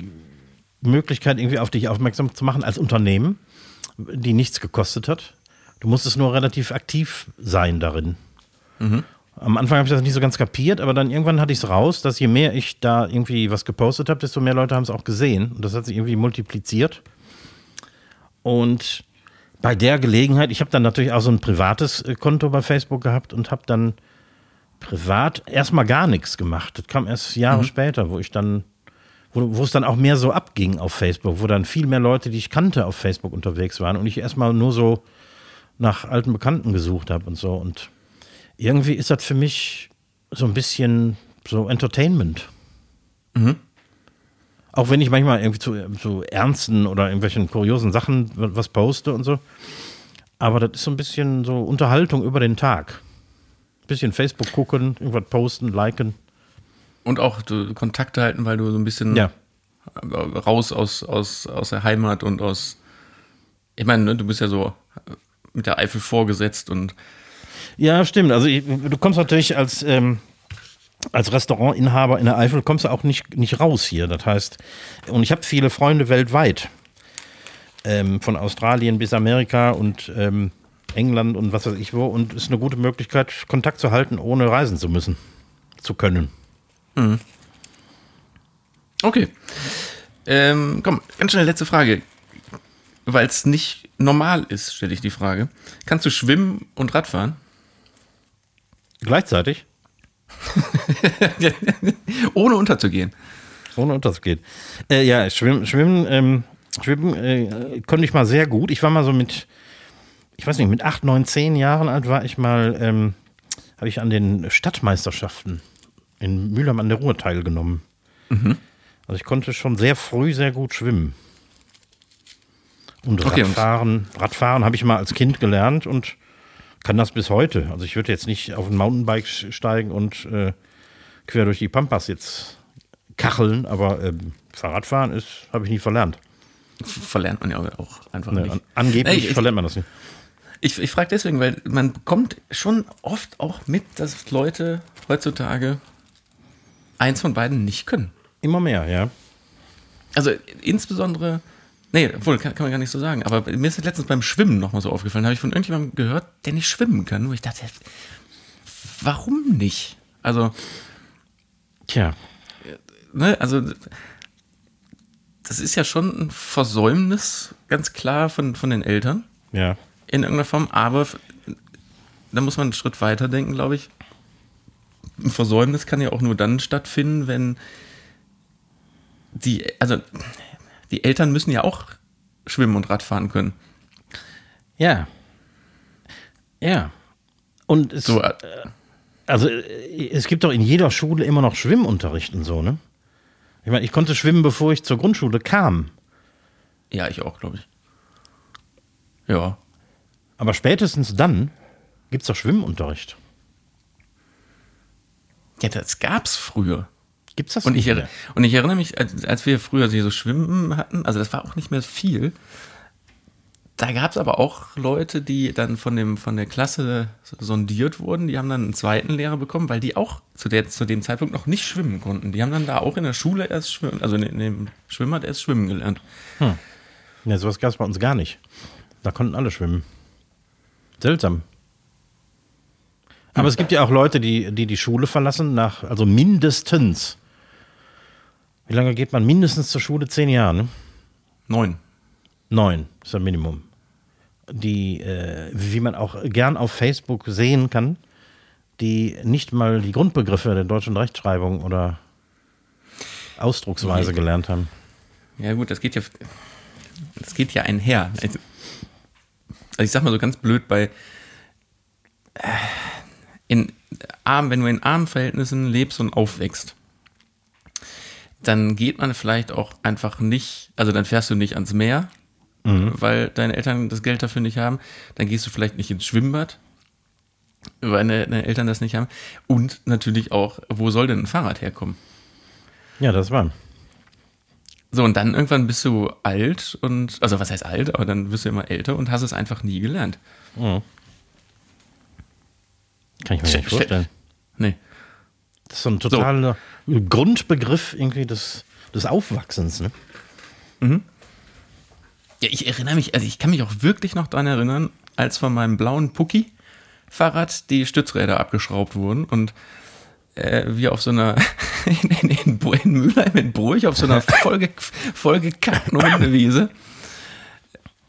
Möglichkeit, irgendwie auf dich aufmerksam zu machen als Unternehmen, die nichts gekostet hat. Du musstest nur relativ aktiv sein darin. Am Anfang habe ich das nicht so ganz kapiert, aber dann irgendwann hatte ich es raus, dass je mehr ich da irgendwie was gepostet habe, desto mehr Leute haben es auch gesehen. Und das hat sich irgendwie multipliziert. Und bei der Gelegenheit, ich habe dann natürlich auch so ein privates äh, Konto bei Facebook gehabt und habe dann privat erstmal gar nichts gemacht. Das kam erst Jahre später, wo ich dann, wo, wo es dann auch mehr so abging auf Facebook, wo dann viel mehr Leute, die ich kannte, auf Facebook unterwegs waren und ich erstmal nur so nach alten Bekannten gesucht habe und so. Und irgendwie ist das für mich so ein bisschen so Entertainment. Auch wenn ich manchmal irgendwie zu, zu ernsten oder irgendwelchen kuriosen Sachen was poste und so. Aber das ist so ein bisschen so Unterhaltung über den Tag. Bisschen Facebook gucken, irgendwas posten, liken. Und auch Kontakte halten, weil du so ein bisschen Ja. raus aus, aus, aus der Heimat und aus. Ich meine, ne, du bist ja so mit der Eifel vorgesetzt und Ja, stimmt. Also ich, du kommst natürlich als, ähm, als Restaurantinhaber in der Eifel, kommst du auch nicht, nicht raus hier. Das heißt, und ich habe viele Freunde weltweit. Ähm, von Australien bis Amerika und ähm, England und was weiß ich wo. Und es ist eine gute Möglichkeit, Kontakt zu halten, ohne reisen zu müssen, zu können. Okay. Ähm, komm, ganz schnell letzte Frage. Weil es nicht normal ist, stelle ich die Frage. Kannst du schwimmen und Radfahren? Gleichzeitig, Ohne unterzugehen. ohne Unterschied. Äh, ja, Schwimmen, Schwimmen, ähm, Schwimmen äh, konnte ich mal sehr gut. Ich war mal so mit, ich weiß nicht, mit acht, neun, zehn Jahren alt war ich mal, ähm, habe ich an den Stadtmeisterschaften in Mülheim an der Ruhr teilgenommen. Also ich konnte schon sehr früh sehr gut schwimmen. Und Okay, und- Radfahren, Radfahren habe ich mal als Kind gelernt und kann das bis heute. Also ich würde jetzt nicht auf ein Mountainbike steigen und äh, quer durch die Pampas jetzt kacheln, aber ähm, Fahrradfahren ist, habe ich nie verlernt. Verlernt man ja auch einfach Ne, nicht. an, angeblich Nee, ich- verlernt man das nicht. Ich, ich frage deswegen, weil man bekommt schon oft auch mit, dass Leute heutzutage eins von beiden nicht können. Immer mehr, ja. Also insbesondere, nee, obwohl, kann, kann man gar nicht so sagen, aber mir ist letztens beim Schwimmen nochmal so aufgefallen, da habe ich von irgendjemandem gehört, der nicht schwimmen kann, wo ich dachte, warum nicht? Also, Tja, ne, also das ist ja schon ein Versäumnis, ganz klar, von, von den Eltern. ja. in irgendeiner Form, aber da muss man einen Schritt weiter denken, glaube ich. Ein Versäumnis kann ja auch nur dann stattfinden, wenn die, also die Eltern müssen ja auch schwimmen und Radfahren können. Ja. Ja. Und es, So, äh, also äh, es gibt doch in jeder Schule immer noch Schwimmunterricht und so, ne? Ich meine, ich konnte schwimmen, bevor ich zur Grundschule kam. ja, ich auch, glaube ich. Ja. Aber spätestens dann gibt es doch Schwimmunterricht. Ja, das gab's früher. Gibt es das Und ich, nicht erinn- mehr? und ich erinnere mich, als, als wir früher so Schwimmen hatten, also das war auch nicht mehr viel. Da gab es aber auch Leute, die dann von, dem, von der Klasse sondiert wurden. Die haben dann einen zweiten Lehrer bekommen, weil die auch zu, der, zu dem Zeitpunkt noch nicht schwimmen konnten. Die haben dann da auch in der Schule erst schwimmen, also in, in dem Schwimmbad erst schwimmen gelernt. Ja, sowas gab es bei uns gar nicht. Da konnten alle schwimmen. Seltsam. Aber es gibt ja auch Leute, die, die die Schule verlassen, nach, also mindestens. Wie lange geht man mindestens zur Schule? Zehn Jahre, ne? Neun. Neun ist das Minimum. Die, äh, wie man auch gern auf Facebook sehen kann, die nicht mal die Grundbegriffe der deutschen Rechtschreibung oder Ausdrucksweise gelernt haben. Ja gut, das geht ja, das geht ja einher. Also ich sag mal so ganz blöd, bei äh, in arm, wenn du in armen Verhältnissen lebst und aufwächst, dann geht man vielleicht auch einfach nicht, also dann fährst du nicht ans Meer, weil deine Eltern das Geld dafür nicht haben, dann gehst du vielleicht nicht ins Schwimmbad, weil deine, Eltern das nicht haben und natürlich auch, wo soll denn ein Fahrrad herkommen? Ja, das war. So, und dann irgendwann bist du alt und, also was heißt alt, aber dann wirst du immer älter und hast es einfach nie gelernt. Kann ich mir nicht vorstellen. Nee. Das ist so ein totaler Grundbegriff irgendwie des, des Aufwachsens. Ne? Ja, ich erinnere mich, also ich kann mich auch wirklich noch daran erinnern, als von meinem blauen Pucki-Fahrrad die Stützräder abgeschraubt wurden und äh, wir auf so einer, in, in, in, in Mülheim in Bruch, auf so einer vollge, vollgekackten Hundewiese,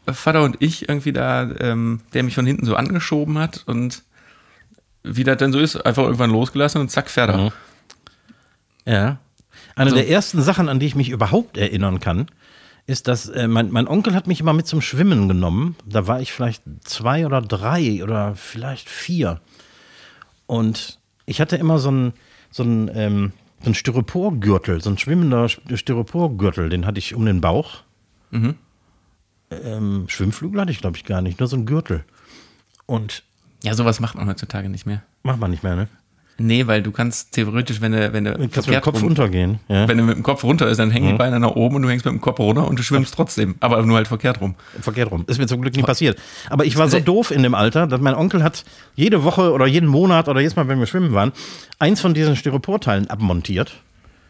Vater und ich irgendwie da, ähm, der mich von hinten so angeschoben hat und wie das dann so ist, einfach irgendwann losgelassen und zack, Pferde. Mhm. Ja. Eine So. der ersten Sachen, an die ich mich überhaupt erinnern kann, ist, dass äh, mein, mein Onkel hat mich immer mit zum Schwimmen genommen. Da war ich vielleicht zwei oder drei oder vielleicht vier. Und ich hatte immer so einen so einen, ähm, so einen Styroporgürtel, so ein schwimmender St- Styroporgürtel, den hatte ich um den Bauch. Ähm, Schwimmflügel hatte ich, glaube ich, gar nicht, nur so ein Gürtel. Und Ja, sowas macht man heutzutage nicht mehr. macht man nicht mehr, ne? Nee, weil du kannst theoretisch, wenn du, wenn du kannst mit dem Kopf rum- untergehen. Ja? Wenn du mit dem Kopf runter ist, dann hängen die Beine nach oben und du hängst mit dem Kopf runter und du schwimmst trotzdem. Aber nur halt verkehrt rum. Verkehrt rum. Ist mir zum Glück nie passiert. Aber ich war so doof in dem Alter, dass mein Onkel hat jede Woche oder jeden Monat oder jedes Mal, wenn wir schwimmen waren, eins von diesen Styroporteilen abmontiert.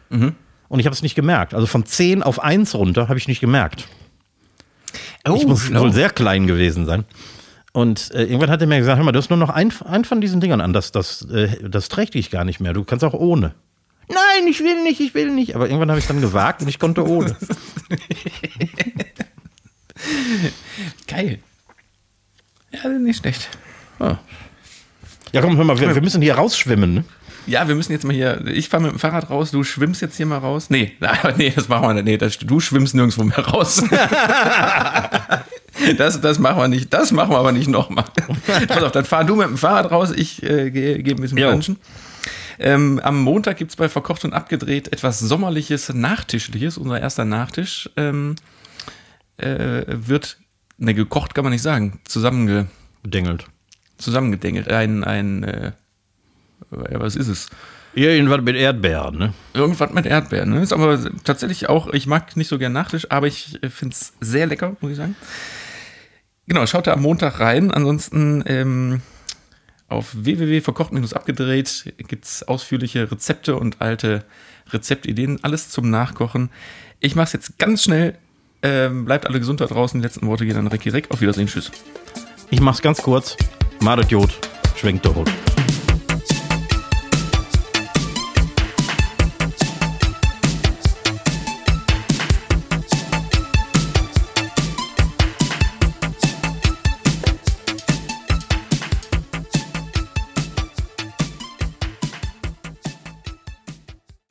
Und ich habe es nicht gemerkt. Also von 10 auf 1 runter habe ich nicht gemerkt. Oh, ich muss wohl sehr klein gewesen sein. Und äh, irgendwann hat er mir gesagt, hör mal, du hast nur noch ein, ein von diesen Dingern an, das, das, äh, das trägt dich gar nicht mehr. Du kannst auch ohne. Nein, ich will nicht, ich will nicht. Aber irgendwann habe ich es dann gewagt und ich konnte ohne. Geil. Ja, nicht schlecht. Ja, komm, hör mal, wir, wir müssen hier rausschwimmen. Ne? Ja, wir müssen jetzt mal hier. Ich fahre mit dem Fahrrad raus, du schwimmst jetzt hier mal raus. Nee, nee, das machen wir nicht. Nee, das, du schwimmst nirgendwo mehr raus. Das, das machen wir nicht. Das machen wir aber nicht nochmal. Pass auf, dann fahr du mit dem Fahrrad raus, ich äh, gehe geh ein bisschen Jo. planschen. Ähm, am Montag gibt es bei Verkocht und Abgedreht etwas Sommerliches, Nachtischliches. Unser erster Nachtisch ähm, äh, wird, ne, gekocht kann man nicht sagen, zusammenge, Gedengelt. zusammengedengelt. Ein, ein, äh, was ist es? Irgendwas mit Erdbeeren, ne? Irgendwas mit Erdbeeren. Ne? Ist aber tatsächlich auch, ich mag nicht so gern Nachtisch, aber ich finde es sehr lecker, muss ich sagen. Genau, schaut da am Montag rein. Ansonsten ähm, auf www.verkocht-abgedreht gibt es ausführliche Rezepte und alte Rezeptideen. Alles zum Nachkochen. Ich mache es jetzt ganz schnell. Ähm, bleibt alle gesund da draußen. Die letzten Worte gehen an Recki Reck. Auf Wiedersehen. Tschüss. Ich mach's ganz kurz. Madet Jod, schwenkt der Hut.